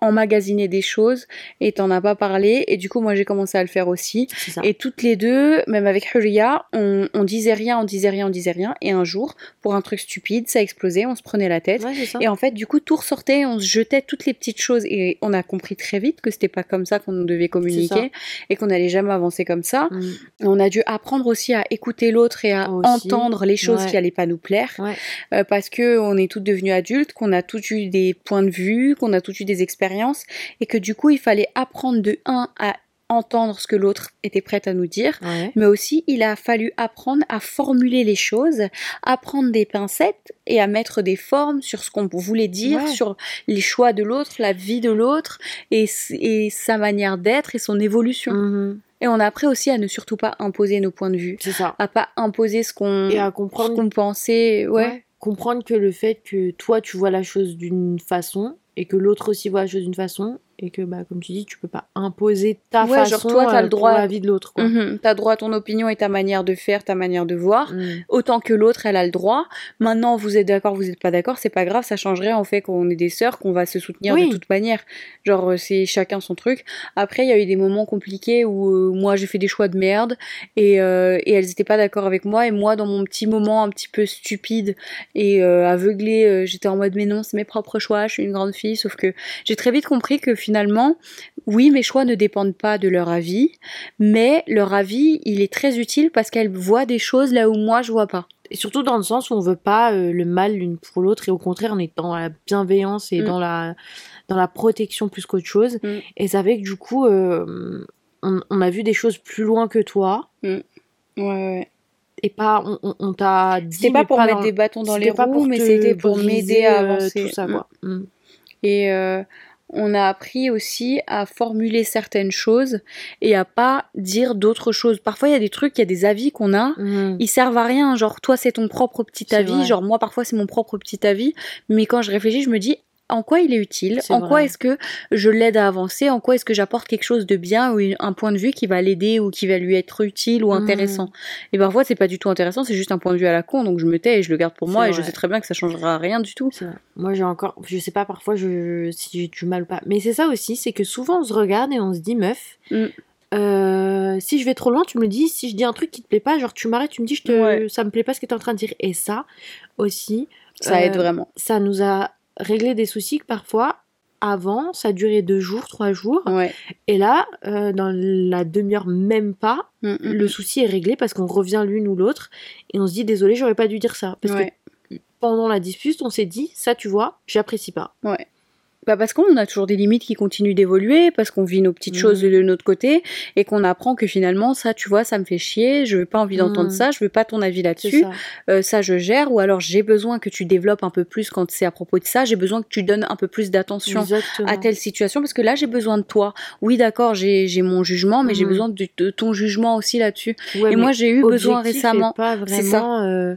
emmagasiné des choses et t'en as pas parlé. Et du coup, moi, j'ai commencé à le faire aussi. Et toutes les deux, même avec Huria, on, on disait rien, on disait rien, on disait rien. Et un jour, pour un truc stupide, ça explosait, on se prenait la tête. Ouais. Et en fait, du coup, tout ressortait, on se jetait toutes les petites choses et on a compris très vite que c'était pas comme ça qu'on devait communiquer et qu'on allait jamais avancer comme ça. Mm. Et on a dû apprendre aussi à écouter l'autre et à Aussi. entendre les choses Ouais. qui allaient pas nous plaire Ouais. euh, parce que on est toutes devenues adultes, qu'on a toutes eu des points de vue, qu'on a toutes eu des expériences et que du coup, il fallait apprendre de un à entendre ce que l'autre était prête à nous dire Ouais. mais aussi il a fallu apprendre à formuler les choses, à prendre des pincettes et à mettre des formes sur ce qu'on voulait dire, Ouais. sur les choix de l'autre, la vie de l'autre et, sa manière d'être et son évolution. Mhm. Et on a appris aussi à ne surtout pas imposer nos points de vue, C'est ça. à pas imposer ce qu'on comprendre qu'on pensait. Ouais. Ouais. Comprendre que le fait que toi tu vois la chose d'une façon et que l'autre aussi voit la chose d'une façon et que bah comme tu dis tu peux pas imposer ta Ouais, genre, façon toi, t'as euh, le droit- la vie de l'autre quoi. Mhm. T'as droit à ton opinion et ta manière de faire, ta manière de voir. Mm. autant que l'autre elle a le droit. Maintenant vous êtes d'accord, vous êtes pas d'accord, c'est pas grave, ça changerait en fait qu'on est des sœurs, qu'on va se soutenir Oui. de toute manière. Genre euh, c'est chacun son truc. Après il y a eu des moments compliqués où euh, moi j'ai fait des choix de merde et, euh, et elles étaient pas d'accord avec moi et moi dans mon petit moment un petit peu stupide et euh, aveuglé, j'étais en mode mais non c'est mes propres choix, je suis une grande fille. Sauf que j'ai très vite compris que finalement oui mes choix ne dépendent pas de leur avis, mais leur avis il est très utile parce qu'elles voient des choses là où moi je vois pas. Et surtout dans le sens où on veut pas euh, le mal l'une pour l'autre et au contraire on est dans la bienveillance et Mm. dans la dans la protection plus qu'autre chose. Mm. Et ça fait que du coup euh, on, on a vu des choses plus loin que toi Ouais, ouais. et pas on, t'a dit C'était pas pour mettre dans- des bâtons dans les roues, mais c'était pour m'aider à euh, avancer. tout ça Mm. quoi. Mm. Et euh, on a appris aussi à formuler certaines choses et à pas dire d'autres choses. Parfois, il y a des trucs, il y a des avis qu'on a. Mm. Ils servent à rien, genre toi c'est ton propre petit avis, vrai. genre moi parfois c'est mon propre petit avis, mais quand je réfléchis je me dis en quoi il est utile, en quoi est-ce que je l'aide à avancer, en quoi est-ce que j'apporte quelque chose de bien ou un point de vue qui va l'aider ou qui va lui être utile ou Mhm. intéressant. Et parfois c'est pas du tout intéressant, c'est juste un point de vue à la con, donc je me tais et je le garde pour moi et je sais très bien que ça changera rien du tout. Vrai. Moi, j'ai encore, je sais pas parfois je, si j'ai du mal ou pas. Mais c'est ça aussi, c'est que souvent on se regarde et on se dit, meuf, Mm. euh, si je vais trop loin, tu me le dis. Si je dis un truc qui te plaît pas, genre tu m'arrêtes, tu me dis, je te, Ouais. ça me plaît pas ce que tu es en train de dire. Et ça aussi, Ça euh, aide vraiment. ça nous a réglé des soucis que parfois, avant, ça durait deux jours, trois jours. Ouais. Et là, euh, dans la demi-heure, même pas, Mm, mm, le souci est réglé parce qu'on revient l'une ou l'autre et on se dit, désolé, j'aurais pas dû dire ça. Parce Ouais. que pendant la dispute, on s'est dit, ça tu vois, j'apprécie pas. Ouais. Bah parce qu'on a toujours des limites qui continuent d'évoluer, parce qu'on vit nos petites Mhm. choses de notre côté, et qu'on apprend que finalement, ça, tu vois, ça me fait chier, je veux pas envie d'entendre Mhm. ça, je veux pas ton avis là-dessus, ça. euh, ça je gère, ou alors j'ai besoin que tu développes un peu plus quand c'est à propos de ça, j'ai besoin que tu donnes un peu plus d'attention Exactement. à telle situation, parce que là j'ai besoin de toi. Oui d'accord, j'ai j'ai mon jugement, mais j'ai Mhm. besoin de, de ton jugement aussi là-dessus. Ouais, et moi j'ai eu besoin récemment. pas c'est ça. vraiment euh,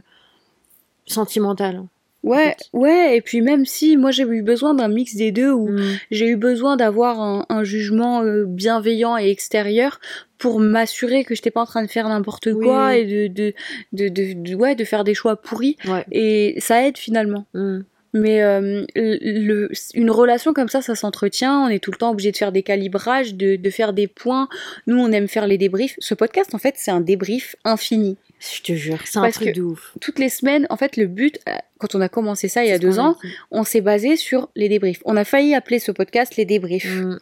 sentimental. Ouais, fait. ouais, et puis même si moi j'ai eu besoin d'un mix des deux où Mm. j'ai eu besoin d'avoir un, un jugement euh, bienveillant et extérieur pour m'assurer que j'étais pas en train de faire n'importe Oui, quoi et de de, de, de, de- ouais, de faire des choix pourris. Ouais. Et ça aide finalement. Mm. Mais euh, le, une relation comme ça, ça s'entretient. On est tout le temps obligé de faire des calibrages, de, de faire des points. Nous, on aime faire les débriefs. Ce podcast, en fait, c'est un débrief infini. Je te jure, c'est un truc de ouf. Toutes les semaines, en fait, le but, euh, quand on a commencé ça il y a deux ans, on s'est basé sur les débriefs. On a failli appeler ce podcast les débriefs. Mm.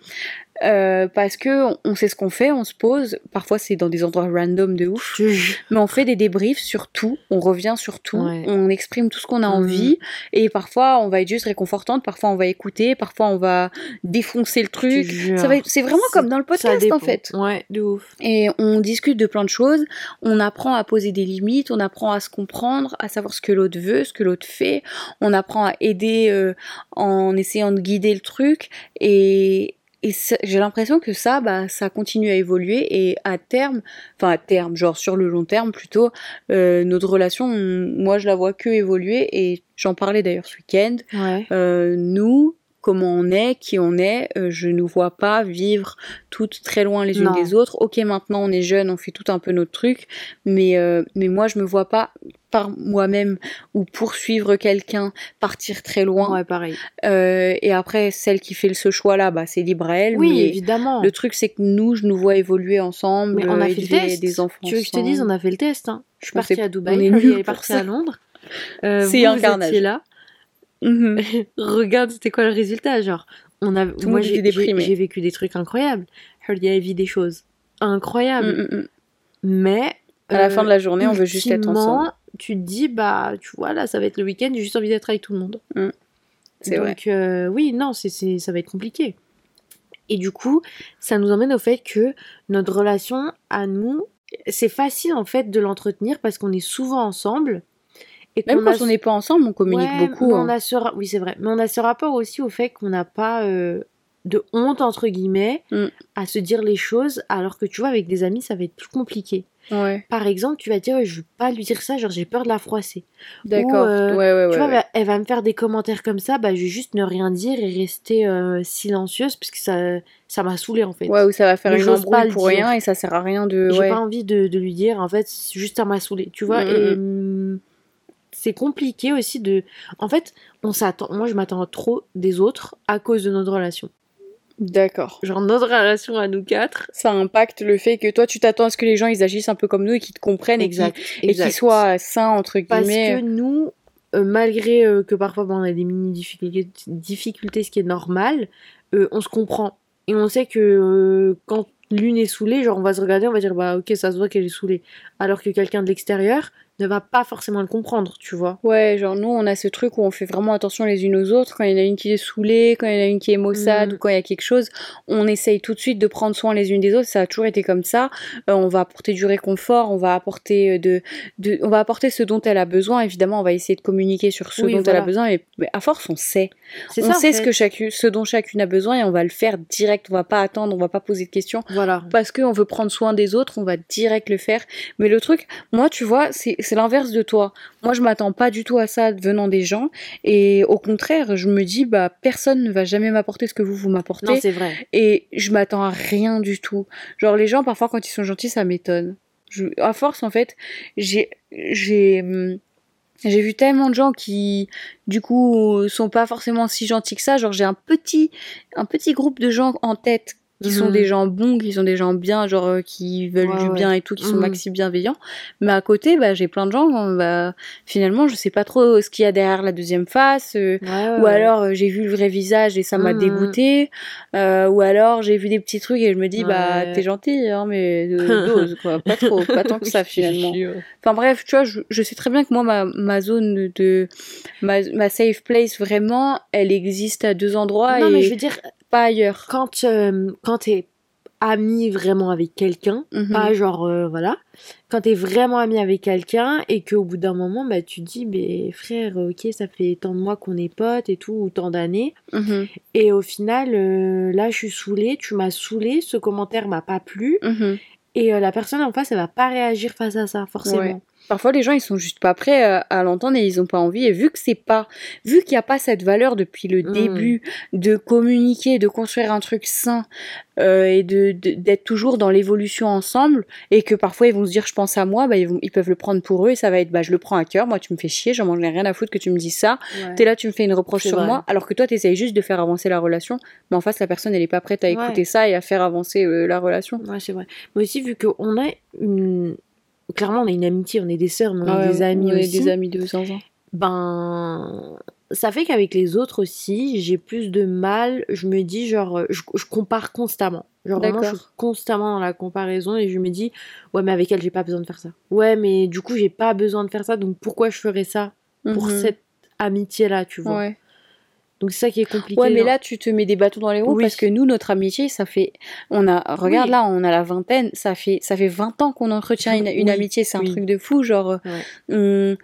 Euh, parce que on- sait ce qu'on fait, on se pose. Parfois, c'est dans des endroits random de ouf. Mais on fait des débriefs sur tout, on revient sur tout, Ouais. on exprime tout ce qu'on a Mhm. envie. Et parfois, on va être juste réconfortante, parfois, on va écouter, parfois, on va défoncer le truc. C'est vraiment comme dans le podcast, en fait. Ouais, de ouf. Et on discute de plein de choses, on apprend à poser des limites, on apprend à se comprendre, à savoir ce que l'autre veut, ce que l'autre fait, on apprend à aider euh, en essayant de guider le truc, et, et j'ai l'impression que ça, bah, ça continue à évoluer, et à terme, enfin à terme, genre sur le long terme plutôt, euh, notre relation, on- moi je la vois que évoluer, et j'en parlais d'ailleurs ce week-end, Ouais. euh, nous, comment on est, qui on est. Euh, je ne vois pas vivre toutes très loin les unes Non. des autres. Ok, maintenant on est jeune, on fait tout un peu notre truc, mais euh, mais moi je me vois pas par moi-même ou poursuivre quelqu'un partir très loin. Ouais, pareil. Euh, et après, celle qui fait ce choix-là, bah c'est libre à elle. Oui, mais évidemment. le truc c'est que nous, je nous vois évoluer ensemble, Mais on a fait le test. des enfants. Tu veux que je te dise, on a fait le test. Hein. Je suis On partie à on Dubaï, est Chloé nuls elle est partie à Londres. Euh, C'est un carnage. étiez Mhm. Regarde, c'était quoi le résultat Genre, on a, moi j'ai vécu des trucs incroyables. Julia a vu des choses incroyables. Mm, mm, mm. Mais À la euh, fin de la journée, on veut juste être ensemble. Tu te dis, bah, tu vois, là, ça va être le week-end, j'ai juste envie d'être avec tout le monde. Mm. C'est vrai. Donc, euh, oui, non, c'est c'est- ça va être compliqué. Et du coup, ça nous emmène au fait que notre relation à nous, c'est facile en fait de l'entretenir parce qu'on est souvent ensemble. Et Même quand on ce- n'est pas ensemble, on communique Ouais, beaucoup. hein. on a ce Oui, c'est vrai. Mais on a ce rapport aussi au fait qu'on n'a pas euh, de honte, entre guillemets, Mm. à se dire les choses, alors que tu vois, avec des amis, ça va être plus compliqué. Ouais, Par exemple, tu vas dire, je veux pas lui dire ça, genre j'ai peur de la froisser. d'accord. euh, ouais, ouais, tu vois, bah, elle va me faire des commentaires comme ça, bah, je vais juste ne rien dire et rester euh, silencieuse parce que ça ça m'a saoulée en fait. Ouais, ou ça va faire Mais une embrouille le pour dire. rien et ça sert à rien de. J'ai pas envie de, de lui dire, en fait, juste ça m'a saoulée, tu vois. Mm, et hum, c'est compliqué aussi de. En fait, on s'attend. Moi, je m'attends trop des autres à cause de notre relation. D'accord. Genre, notre relation à nous quatre. Ça impacte le fait que toi, tu t'attends à ce que les gens ils agissent un peu comme nous et qu'ils te comprennent et qu'ils et exact. qu'ils soient sains entre Parce guillemets. que nous, euh, malgré euh, que parfois bon, on a des mini difficultés, difficultés, ce qui est normal, euh, on se comprend. Et on sait que quand l'une est saoulée, genre on va se regarder, on va dire bah ok, ça se voit qu'elle est saoulée. Alors que quelqu'un de l'extérieur ne va pas forcément le comprendre, tu vois. Ouais, genre nous, on a ce truc où on fait vraiment attention les unes aux autres. Quand il y en a une qui est saoulée, quand il y en a une qui est maussade Mhm. ou quand il y a quelque chose, on essaye tout de suite de prendre soin les unes des autres. Ça a toujours été comme ça. Euh, on va apporter du réconfort, on va apporter euh, de, de, on va apporter ce dont elle a besoin. Évidemment, on va essayer de communiquer sur ce Oui, dont voilà. elle a besoin. Mais, mais à force, on sait. On ça. en sait ce que chacune, ce dont chacune a besoin et on va le faire direct. On va pas attendre, on va pas poser de questions Voilà. parce qu'on veut prendre soin des autres, on va direct le faire. Mais le truc, moi, tu vois, c'est c'est l'inverse de toi. Moi, je m'attends pas du tout à ça venant des gens. Et au contraire, je me dis, bah, personne ne va jamais m'apporter ce que vous, vous Non, m'apportez. c'est vrai. Et je m'attends à rien du tout. Genre, les gens, parfois, quand ils sont gentils, ça m'étonne. Je- À force, en fait, j'ai, j'ai, hum, j'ai vu tellement de gens qui, du coup, sont pas forcément si gentils que ça. Genre, j'ai un petit, un petit groupe de gens en tête qui sont Mhm. des gens bons, qui sont des gens bien, genre euh, qui veulent Ouais, du ouais. bien et tout, qui sont Mhm. maxi bienveillants. Mais à côté, bah, j'ai plein de gens, euh, bah, finalement, je sais pas trop ce qu'il y a derrière la deuxième face. euh, Ouais, ou alors euh, j'ai vu le vrai visage et ça m'a Mhm. dégoûté. Ou alors j'ai vu des petits trucs et je me dis bah t'es gentil hein, mais dose quoi, pas trop, pas tant que ça finalement. Enfin bref, tu vois, je, je sais très bien que moi ma, ma zone de ma, ma safe place vraiment, elle existe à deux endroits Non, et mais je veux dire, pas ailleurs. quand, euh, quand t'es ami vraiment avec quelqu'un, Mhm. pas genre, euh, voilà, quand t'es vraiment ami avec quelqu'un et qu'au bout d'un moment, bah, tu te dis, mais frère, ok, ça fait tant de mois qu'on est potes et tout, ou tant d'années, Mhm, et au final, euh, là, je suis saoulée, tu m'as saoulée, ce commentaire m'a pas plu, mhm. et euh, la personne en face, elle va pas réagir face à ça, forcément. Ouais. Parfois, les gens, ils sont juste pas prêts à, à l'entendre et ils ont pas envie. Et vu que c'est pas, vu qu'il n'y a pas cette valeur depuis le Mm. début de communiquer, de construire un truc sain euh, et de d'être toujours dans l'évolution ensemble, et que parfois ils vont se dire, je pense à moi, bah ils, vont, ils peuvent le prendre pour eux et ça va être, bah je le prends à cœur. Moi, tu me fais chier, j'en ai rien à foutre que tu me dises ça. Ouais. T'es là, tu me fais une reproche sur vrai. moi, alors que toi, t'essayes juste de faire avancer la relation, mais en face, la personne, elle est pas prête à Ouais. écouter ça et à faire avancer euh, la relation. Ouais, c'est vrai. Mais aussi, vu qu'on a une. Clairement, on a une amitié, on est des sœurs, mais on est des amis on est aussi. des amis de zinzin. Ben. Ça fait qu'avec les autres aussi, j'ai plus de mal. Je me dis, genre, euh, je, je compare constamment. Genre, vraiment, je suis constamment dans la comparaison et je me dis, ouais, mais avec elle, j'ai pas besoin de faire ça. Ouais, mais du coup, j'ai pas besoin de faire ça, donc pourquoi je ferais ça pour Mhm. cette amitié-là, tu vois? Ouais. Donc, c'est ça qui est compliqué. Ouais, mais là, tu te mets des bâtons dans les roues Oui. parce que nous, notre amitié, ça fait. On a. Regarde Oui. là, on a la vingtaine. Ça fait, ça fait 20 ans qu'on entretient une, une Oui, amitié. C'est un truc de fou. Genre, Ouais. on,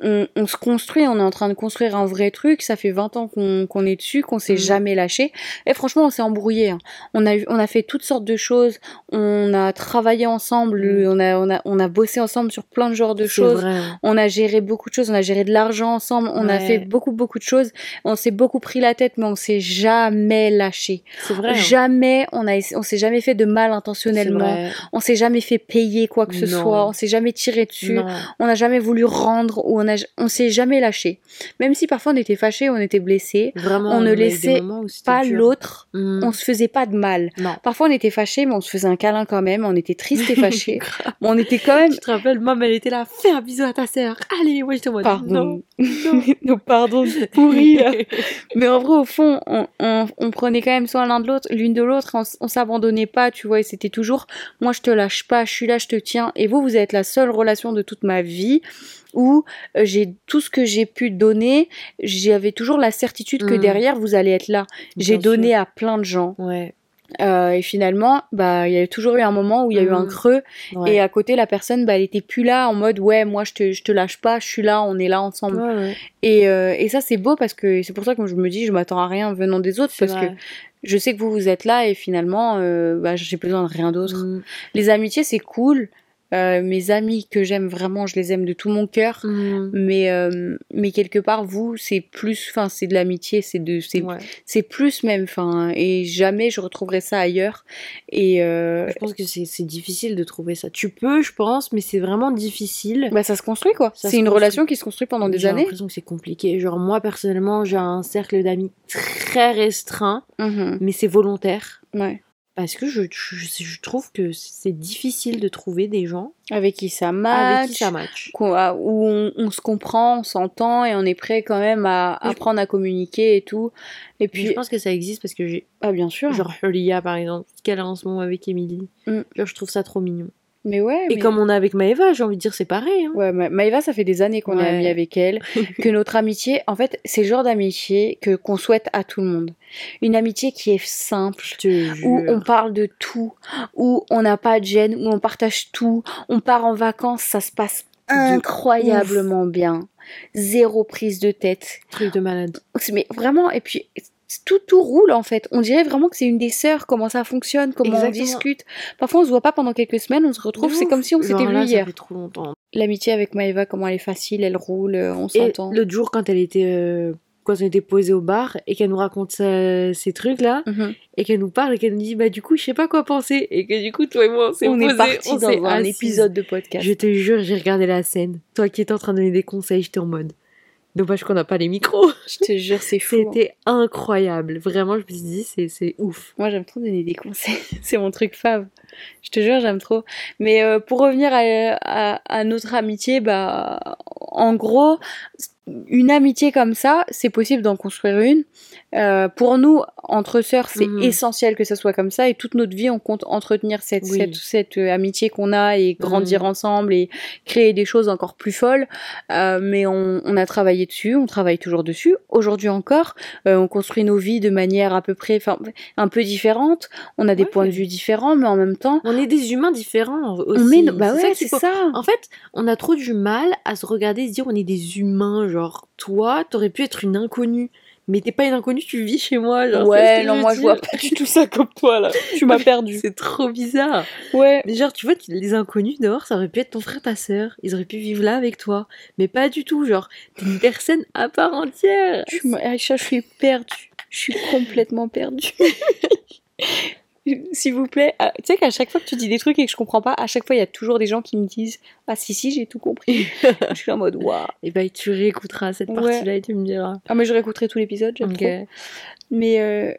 on, on se construit, on est en train de construire un vrai truc. Ça fait 20 ans qu'on qu'on est dessus, qu'on s'est Mhm. jamais lâché. Et franchement, on s'est embrouillé. hein. On, a, eu- on a fait toutes sortes de choses. On a travaillé ensemble. Mhm. On, a, on, a, on a bossé ensemble sur plein de genres de choses. vrai. On a géré beaucoup de choses, on a géré de l'argent ensemble, on a fait beaucoup beaucoup de choses, on s'est beaucoup beaucoup pris la tête, mais on s'est jamais lâché. C'est vrai. hein. Jamais, on a, on s'est jamais fait de mal intentionnellement. On s'est jamais fait payer quoi que ce Non. soit. On s'est jamais tiré dessus. Non. On n'a jamais voulu rendre ou on a, on s'est jamais lâché. Même si parfois on était fâchés, on était blessés, Vraiment, On ne laissait pas l'autre. Mm. On se faisait pas de mal. Non. Parfois on était fâchés, mais on se faisait un câlin quand même. On était triste et fâchés. mais on était quand même. Tu te rappelles, maman, elle était là, fais un bisou à ta sœur. Allez, moi, j'étais en mode, Pardon. non. Nos pardons pourris là. Mais en vrai, au fond, on, on, on prenait quand même soin l'un de l'autre, l'une de l'autre, on, on s'abandonnait pas, tu vois, et c'était toujours, moi je te lâche pas, je suis là, je te tiens, et vous, vous êtes la seule relation de toute ma vie où euh, j'ai tout ce que j'ai pu donner, j'avais toujours la certitude que Mm. derrière vous allez être là. J'ai donné sûr. à plein de gens, Ouais. Euh, et finalement, bah, il y a toujours eu un moment où il y a eu un Mm. creux, ouais. et à côté, la personne, bah, elle était plus là en mode, ouais, moi je te, je te lâche pas, je suis là, on est là ensemble. Ouais, ouais. Et, euh, et ça, c'est beau parce que c'est pour ça que je me dis, je m'attends à rien venant des autres parce que je sais que vous, vous êtes là et finalement, euh, bah, j'ai besoin de rien d'autre. Mm. Les amitiés, c'est cool. Euh, mes amis que j'aime vraiment, je les aime de tout mon cœur. Mm. Mais, euh, mais quelque part, vous, c'est plus, enfin, c'est de l'amitié, c'est de, c'est, Ouais. plus même, enfin, et jamais je retrouverai ça ailleurs. Et euh, Je pense que c'est c'est difficile de trouver ça. Tu peux, je pense, mais c'est vraiment difficile. bah, ça se construit quoi. C'est une construit. relation qui se construit pendant des J'ai années. l'impression que c'est compliqué. Genre, moi, personnellement, j'ai un cercle d'amis très restreint, Mhm. mais c'est volontaire. Ouais. Parce que je, je, je trouve que c'est difficile de trouver des gens Avec qui ça match. avec qui ça match. où on, on se comprend, on s'entend et on est prêt quand même à apprendre à communiquer et tout. Et Puis, je pense que ça existe parce que j'ai. ah bien sûr. Genre, Hulia, par exemple, qu'elle a en ce moment avec Emily. Mm. Genre, je trouve ça trop mignon. Mais ouais. Et mais- comme on a avec Maëva, j'ai envie de dire, c'est pareil. Hein. Ouais, Ma- Maëva, ça fait des années qu'on est Ouais. amis avec elle, que notre amitié, en fait, c'est le genre d'amitié que qu'on souhaite à tout le monde. Une amitié qui est simple, Je te jure. où on parle de tout, où on n'a pas de gêne, où on partage tout, on part en vacances, ça se passe incroyablement bien. Zéro prise de tête. Truc de malade. Mais vraiment, et puis tout, tout roule en fait. On dirait vraiment que c'est une des sœurs, comment ça fonctionne, comment on discute. Parfois on se voit pas pendant quelques semaines, on se retrouve, c'est comme si on s'était vu hier. L'amitié avec Maëva, comment elle est facile, elle roule, euh, on s'entend. l'autre jour, quand elle était. euh, quand on était posé au bar et qu'elle nous raconte sa- ces trucs là Mhm. et qu'elle nous parle et qu'elle nous dit bah du coup je sais pas quoi penser et que du coup toi et moi on s'est On posé, est parti on dans un épisode de podcast. je te jure j'ai regardé la scène toi qui étais en train de donner des conseils j'étais en mode dommage qu'on n'a pas les micros Je te jure, c'est fou. hein. c'était incroyable vraiment je me suis dit c'est c'est ouf Moi, j'aime trop donner des conseils. c'est mon truc fave. Je te jure, j'aime trop. Mais euh, pour revenir à, à, à notre amitié, bah, en gros, une amitié comme ça, c'est possible d'en construire une. Euh, pour nous, entre sœurs, c'est Mhm. essentiel que ça soit comme ça. Et toute notre vie, on compte entretenir cette, Oui. cette, cette euh, amitié qu'on a et grandir Mhm. ensemble et créer des choses encore plus folles. Euh, mais on, on a travaillé dessus, on travaille toujours dessus. Aujourd'hui encore, on construit nos vies de manière à peu près, enfin, un peu différente. On a des Ouais. points de vue différents, mais en même temps, on est des humains différents aussi bah ouais, c'est ça. En fait, on a trop du mal à se regarder et se dire on est des humains. Genre, toi, t'aurais pu être une inconnue. Mais t'es pas une inconnue, tu vis chez moi. Genre, Ouais, non, moi je vois pas du tout ça comme toi là. Tu m'as perdu. C'est trop bizarre. Ouais. Mais genre, tu vois, les inconnus dehors, ça aurait pu être ton frère, ta sœur. Ils auraient pu vivre là avec toi. Mais pas du tout. Genre, t'es une personne à part entière. Tu Aïcha, je suis perdue. Je suis complètement perdue. S'il vous plaît, ah, tu sais qu'à chaque fois que tu dis des trucs et que je comprends pas, à chaque fois il y a toujours des gens qui me disent Ah si, si, j'ai tout compris. je suis en mode Waouh. Et bah, tu réécouteras cette Ouais. partie-là et tu me diras. Ah, mais je réécouterai tout l'épisode, j'aime Ok. trop. Mais euh,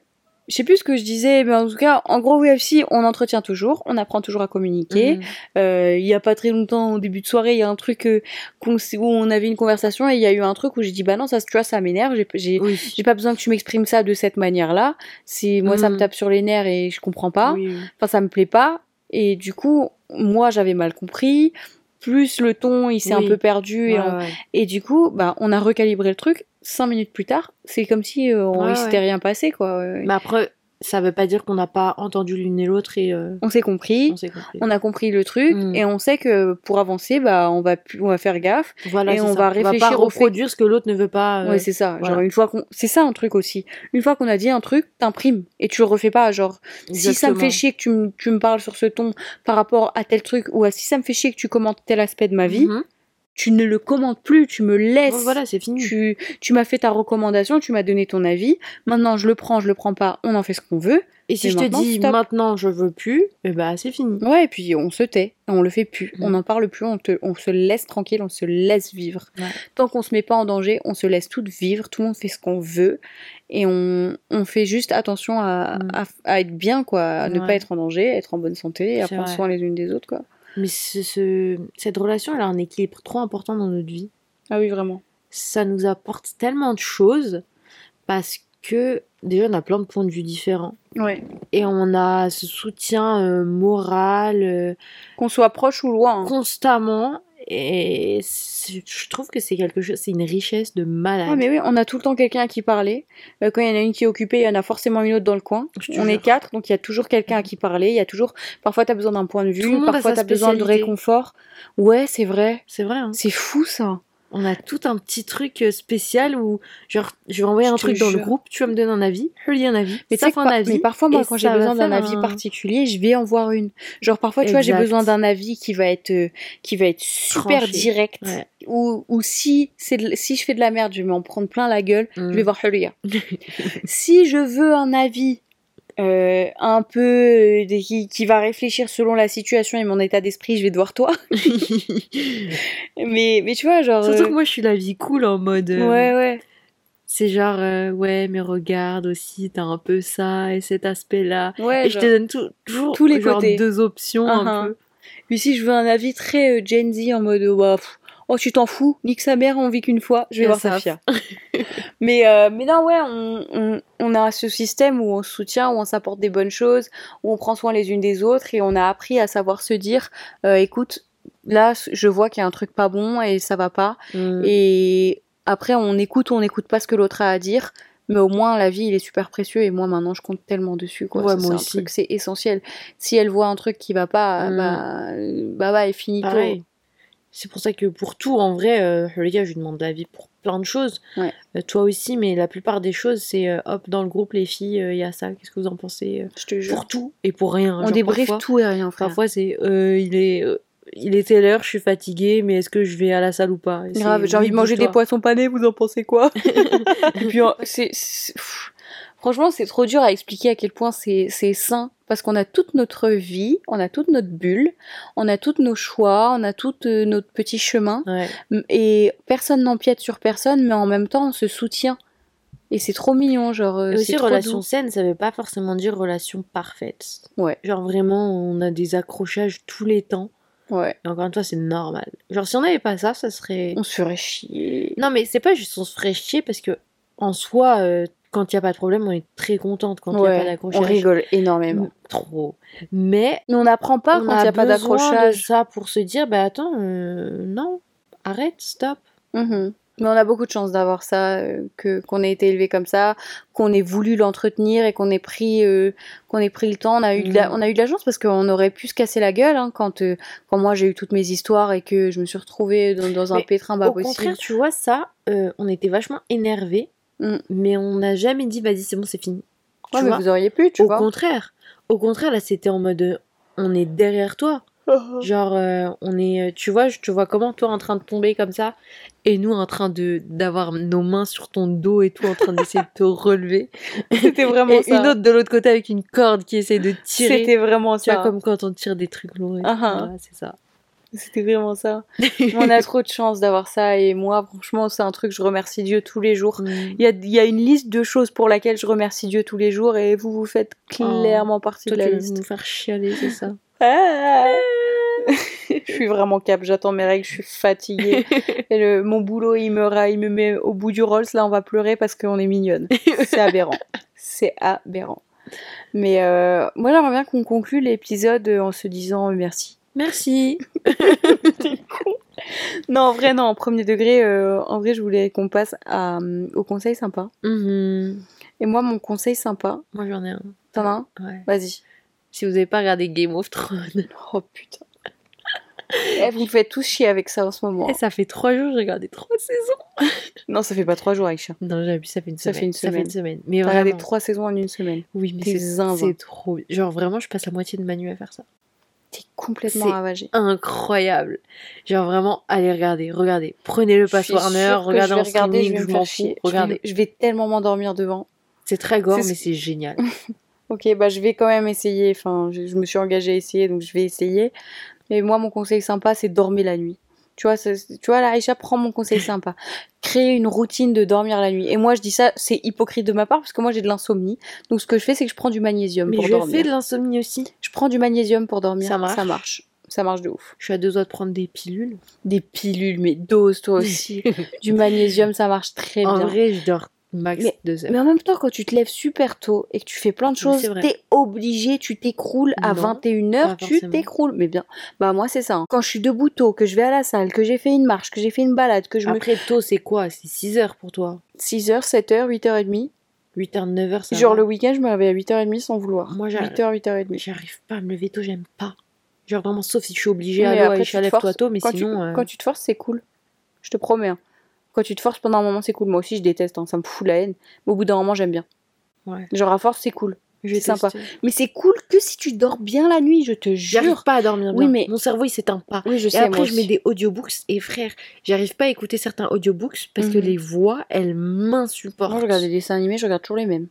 je sais plus ce que je disais, mais en tout cas, en gros, UFC, on entretient toujours, on apprend toujours à communiquer. Mhm. Euh, il y a pas très longtemps, au début de soirée, il y a un truc euh, où on avait une conversation et il y a eu un truc où j'ai dit bah non, ça, tu vois, ça m'énerve. J'ai, Oui. pas besoin que tu m'exprimes ça de cette manière-là. C'est moi, ça me Mhm. tape sur les nerfs et je comprends pas. Oui, oui. Enfin, ça me plaît pas. Et du coup, moi, j'avais mal compris. Plus le ton, il s'est un peu perdu et, Ouais, on- ouais. et du coup, bah, on a recalibré le truc. Cinq minutes plus tard, c'est comme si euh, on- il s'était ouais. rien passé, quoi. Mais après, ça veut pas dire qu'on n'a pas entendu l'une et l'autre et euh, On s'est compris. on compris. On a compris le truc Mm. et on sait que pour avancer, bah, on va, on va faire gaffe. Voilà, et on ça. va pas réfléchir au fait- reproduire ce que l'autre ne veut pas. euh, Ouais, c'est ça. voilà. Genre, une fois qu'on. C'est ça un truc aussi. Une fois qu'on a dit un truc, t'imprimes et tu le refais pas. Genre, si ça me fait chier que tu, me- tu me parles sur ce ton par rapport à tel truc ou à si ça me fait chier que tu commentes tel aspect de ma vie, Mhm. Tu ne le commandes plus, tu me laisses. Voilà, c'est fini. Tu, tu m'as fait ta recommandation, tu m'as donné ton avis. Maintenant, je le prends, je le prends pas, on en fait ce qu'on veut. Et si je te dis stop. maintenant je veux plus, eh bah c'est fini. Ouais, et puis on se tait, on le fait plus, Mm. on n'en parle plus, on, te, on se laisse tranquille, on se laisse vivre. Ouais. Tant qu'on se met pas en danger, on se laisse toutes vivre, tout le monde fait ce qu'on veut, et on, on fait juste attention à, Mm. à, à être bien, quoi, à ne pas être en danger, à être en bonne santé, et à prendre vrai. soin les unes des autres, quoi. Mais ce, ce- cette relation, elle a un équilibre trop important dans notre vie. Ah oui, vraiment. Ça nous apporte tellement de choses parce que déjà on a plein de points de vue différents. Ouais. Et on a ce soutien euh, moral euh, Qu'on soit proche ou loin. hein. constamment. Et je trouve que c'est quelque chose, c'est une richesse de malade. Ah mais oui, on a tout le temps quelqu'un à qui parler. Euh, quand il y en a une qui est occupée, il y en a forcément une autre dans le coin. On est quatre, donc il y a toujours quelqu'un à qui parler. Il y a toujours. Parfois, t'as besoin d'un point de vue. Parfois, t'as besoin de réconfort. Ouais, c'est vrai. C'est vrai. hein. C'est fou ça. On a tout un petit truc euh, spécial où, genre, je vais envoyer un truc dans le groupe, tu vas me donner un avis, je lis un avis, Mais, ça fait un avis. mais parfois, moi, quand j'ai besoin d'un avis particulier, je vais en voir une. Genre, parfois, tu vois, j'ai besoin d'un avis qui va être, euh, qui va être super Tranché. direct. Ouais. Ou, ou si, c'est si je fais de la merde, je vais m'en prendre plein la gueule. Mm. Je vais voir Huria. si je veux un avis euh, un peu euh, qui, qui va réfléchir selon la situation et mon état d'esprit, je vais devoir toi. mais, mais tu vois, genre. Surtout euh, que moi, je suis la vie cool en mode. Ouais, ouais. C'est genre, ouais, mais regarde aussi, t'as un peu ça et cet aspect-là. Ouais, et je te donne tout- toujours Tous les genre, côtés. deux options un Uh-huh. peu. Puis si je veux un avis très Gen Z en mode bah, pff, oh tu t'en fous, nique sa mère, on vit qu'une fois, je vais voir ça. Safia. mais euh, mais non ouais, on, on, on a ce système où on se soutient, où on s'apporte des bonnes choses, où on prend soin les unes des autres et on a appris à savoir se dire euh, écoute là je vois qu'il y a un truc pas bon et ça va pas Mm. et après on écoute ou on n'écoute pas ce que l'autre a à dire. Mais au moins, la vie, il est super précieux et moi, maintenant, je compte tellement dessus, quoi. Ouais, moi aussi. c'est essentiel. Si elle voit un truc qui va pas, Mm. bah, bah, bah, et finito. Pareil. C'est pour ça que pour tout, en vrai, euh, les gars, je lui demande l'avis pour plein de choses. Ouais. Euh, toi aussi, mais la plupart des choses, c'est euh, hop, dans le groupe, les filles, euh, il y a ça, qu'est-ce que vous en pensez Je te jure. Pour tout et pour rien. On débriefe tout et rien, frère. Parfois, c'est il est. il est telle heure, je suis fatiguée, mais est-ce que je vais à la salle ou pas? Grave, j'ai envie de manger des poissons panés, vous en pensez quoi? Et puis, c'est, franchement, c'est trop dur à expliquer à quel point c'est, c'est sain. Parce qu'on a toute notre vie, on a toute notre bulle, on a tous nos choix, on a tout euh, notre petit chemin. Ouais. Et personne n'empiète sur personne, mais en même temps, on se soutient. Et c'est trop mignon, genre. euh, Et aussi, trop relation doux. saine, ça veut pas forcément dire relation parfaite. Ouais. Genre vraiment, on a des accrochages tous les temps. Ouais. Et encore une fois, c'est normal. Genre, si on n'avait pas ça, ça serait. On se ferait chier. Non, mais c'est pas juste on se ferait chier parce que, en soi, euh, quand il n'y a pas de problème, on est très contente quand il n'y a pas Ouais, d'accrochage. on rigole énormément. Trop. Mais Mais on n'apprend pas on quand a il n'y a pas besoin de d'accrochage. ça pour se dire, bah attends, euh, non, arrête, stop. Mhm. Mais on a beaucoup de chance d'avoir ça, euh, que qu'on ait été élevé comme ça, qu'on ait voulu l'entretenir et qu'on ait pris euh, qu'on ait pris le temps. On a eu de la, Mhm. on a eu de la chance parce qu'on aurait pu se casser la gueule hein, quand euh, quand moi j'ai eu toutes mes histoires et que je me suis retrouvée dans, dans un Mais pétrin pas Au possible. contraire, tu vois, ça, euh, on était vachement énervés, Mm. mais on n'a jamais dit, vas-y, c'est bon, c'est fini. Ouais, tu mais vois vous auriez pu, tu Au vois. contraire. Au contraire, là, c'était en mode, euh, on est derrière toi. Genre, euh, on est, euh, tu vois, je te vois comment toi en train de tomber comme ça, et nous en train de d'avoir nos mains sur ton dos et tout en train d'essayer de te relever. C'était vraiment et ça. une autre de l'autre côté avec une corde qui essaie de tirer. C'était vraiment Tu vois, ça. comme quand on tire des trucs lourds. Voilà, c'est ça. C'était vraiment ça. on a trop de chance d'avoir ça et moi, franchement, c'est un truc je remercie Dieu tous les jours. Mm. Il y a, il y a une liste de choses pour laquelle je remercie Dieu tous les jours et vous vous faites clairement partie Toi, de la tu liste. nous faire chialer, c'est ça. Ah je suis vraiment cap, j'attends mes règles, je suis fatiguée. Et le, mon boulot, il me, ra- il me met au bout du Rolls, là on va pleurer parce qu'on est mignonne. C'est aberrant. C'est aberrant. Mais euh, moi j'aimerais bien qu'on conclue l'épisode en se disant euh, merci. Non, en vrai, non, en premier degré, euh, en vrai, je voulais qu'on passe à, euh, au conseil sympa. Mhm. Et moi, mon conseil sympa, Moi j'en ai un. t'en as un? Ouais. Vas-y. Si vous n'avez pas regardé Game of Thrones, Oh putain. Eh, vous me faites tous chier avec ça en ce moment. Eh, ça fait trois jours j'ai regardé trois saisons. Non, ça fait pas trois jours, Aïcha. Non, j'ai vu, ça fait une Ça semaine. fait une Ça fait une semaine. semaine. Mais T'as regardé vraiment. trois saisons en une semaine. Oui, mais T'es c'est zinzin. c'est trop. Genre vraiment, je passe la moitié de ma nuit à faire ça. T'es complètement ravagé. incroyable. Genre vraiment, allez regarder, regardez. Prenez le pass Warner, regardez en regarder, streaming, je je, m'en fous. chier. Je vais- Regardez. Je vais tellement m'endormir devant. C'est très gore, mais c'est génial. Ok, bah je vais quand même essayer. Enfin, je, je me suis engagée à essayer, donc je vais essayer. Mais moi, mon conseil sympa, c'est dormir la nuit. Tu vois, tu vois, là, Aïcha prend mon conseil sympa. Créer une routine de dormir la nuit. Et moi, je dis ça, c'est hypocrite de ma part parce que moi, j'ai de l'insomnie. Donc, ce que je fais, c'est que je prends du magnésium Mais pour je dormir. fais de l'insomnie aussi. Je prends du magnésium pour dormir. Ça marche. Ça marche. Ça marche de ouf. Je suis à deux doigts de prendre des pilules. Des pilules, mais dose toi aussi. du magnésium, ça marche très en bien. vrai, je dors max Mais- deux heures. Mais en même temps, quand tu te lèves super tôt et que tu fais plein de choses, t'es obligé, tu t'écroules à Non, 21h, pas tu t'écroules. Mais bien, bah moi c'est ça. hein. Quand je suis debout tôt, que je vais à la salle, que j'ai fait une marche, que j'ai fait une balade, que je me... Après, tôt, c'est quoi? C'est 6 heures pour toi? 6h, 7h, 8h30. 8h, 9h, ça Genre va. le week-end, je me réveille à 8h30 sans vouloir. Moi, j'ai- 8h, 8h30. J'arrive pas à me lever tôt, j'aime pas. Genre vraiment, sauf si je suis obligée Mais à l'eau, tu te lève-toi tôt, mais quand, tu, sinon... euh, quand tu te forces, c'est cool. Je te promets. hein. Quand tu te forces pendant un moment, c'est cool. Moi aussi, je déteste, hein, ça me fout la haine. Mais au bout d'un moment, j'aime bien. Ouais. Genre à force, c'est cool. c'est sympa. Mais c'est cool que si tu dors bien la nuit, je te J'arrive jure. pas à dormir Oui, bien. mais- Mon cerveau, il s'éteint pas. Oui, je Et sais. après, moi je mets des audiobooks. Et frère, j'arrive pas à écouter certains audiobooks parce que Mhm. les voix, elles m'insupportent. Moi, je regarde des dessins animés, je regarde toujours les mêmes.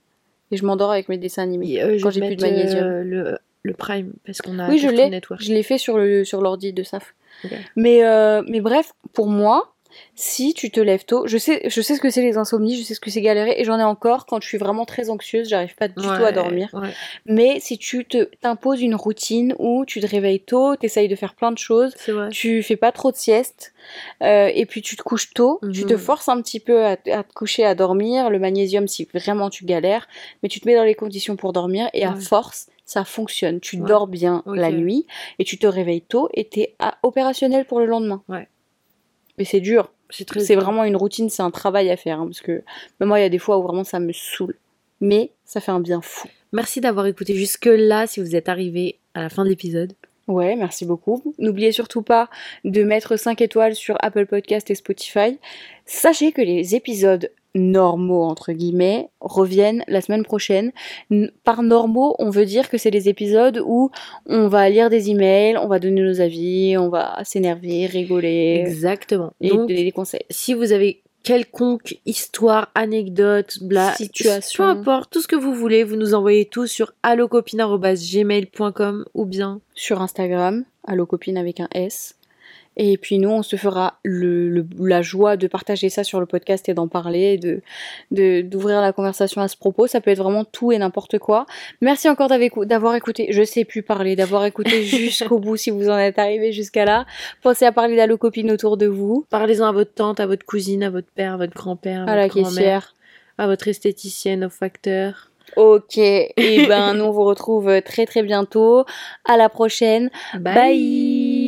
Et je m'endors avec mes dessins animés. Euh, quand j'ai plus de magnésium. euh, le, le Prime parce qu'on a Oui, je l'ai. Je l'ai fait sur le sur l'ordi de Saf. Mais euh, mais bref, pour moi, si tu te lèves tôt, je sais je sais ce que c'est les insomnies, je sais ce que c'est galérer et j'en ai encore quand je suis vraiment très anxieuse, j'arrive pas du tout à dormir. ouais. Mais si tu te t'imposes une routine où tu te réveilles tôt, t'essayes de faire plein de choses, tu fais pas trop de sieste euh, et puis tu te couches tôt, tu Mhm. te forces un petit peu à, à te coucher, à dormir, le magnésium si vraiment tu galères, mais tu te mets dans les conditions pour dormir et à force ça fonctionne. Tu Ouais. dors bien la nuit et tu te réveilles tôt et t'es à- opérationnel pour le lendemain. Ouais. Mais c'est dur. C'est très C'est dur. vraiment une routine, c'est un travail à faire hein, parce que même moi il y a des fois où vraiment ça me saoule. Mais ça fait un bien fou. Merci d'avoir écouté jusque-là si vous êtes arrivé à la fin de l'épisode. Ouais, merci beaucoup. N'oubliez surtout pas de mettre 5 étoiles sur Apple Podcast et Spotify. Sachez que les épisodes normaux, entre guillemets, reviennent la semaine prochaine. Par normaux, on veut dire que c'est les épisodes où on va lire des emails, on va donner nos avis, on va s'énerver, rigoler Exactement. et Donc, donner des conseils. si vous avez quelconque histoire, anecdote, bla, Situation. peu importe, tout ce que vous voulez, vous nous envoyez tout sur allocopine.gmail.com ou bien Sur Instagram, allocopine avec un S. Et puis nous, on se fera le, le- la joie de partager ça sur le podcast et d'en parler, de de- d'ouvrir la conversation à ce propos. Ça peut être vraiment tout et n'importe quoi. Merci encore d'avoir écou- d'avoir écouté. Je sais plus parler, d'avoir écouté jusqu'au bout si vous en êtes arrivé jusqu'à là. Pensez à parler d'allocopine autour de vous, parlez-en à votre tante, à votre cousine, à votre père, à votre grand-père, à la votre grand-mère, caissière. à votre esthéticienne, au facteur. Ok, et ben nous on vous retrouve très très bientôt. À la prochaine. Bye.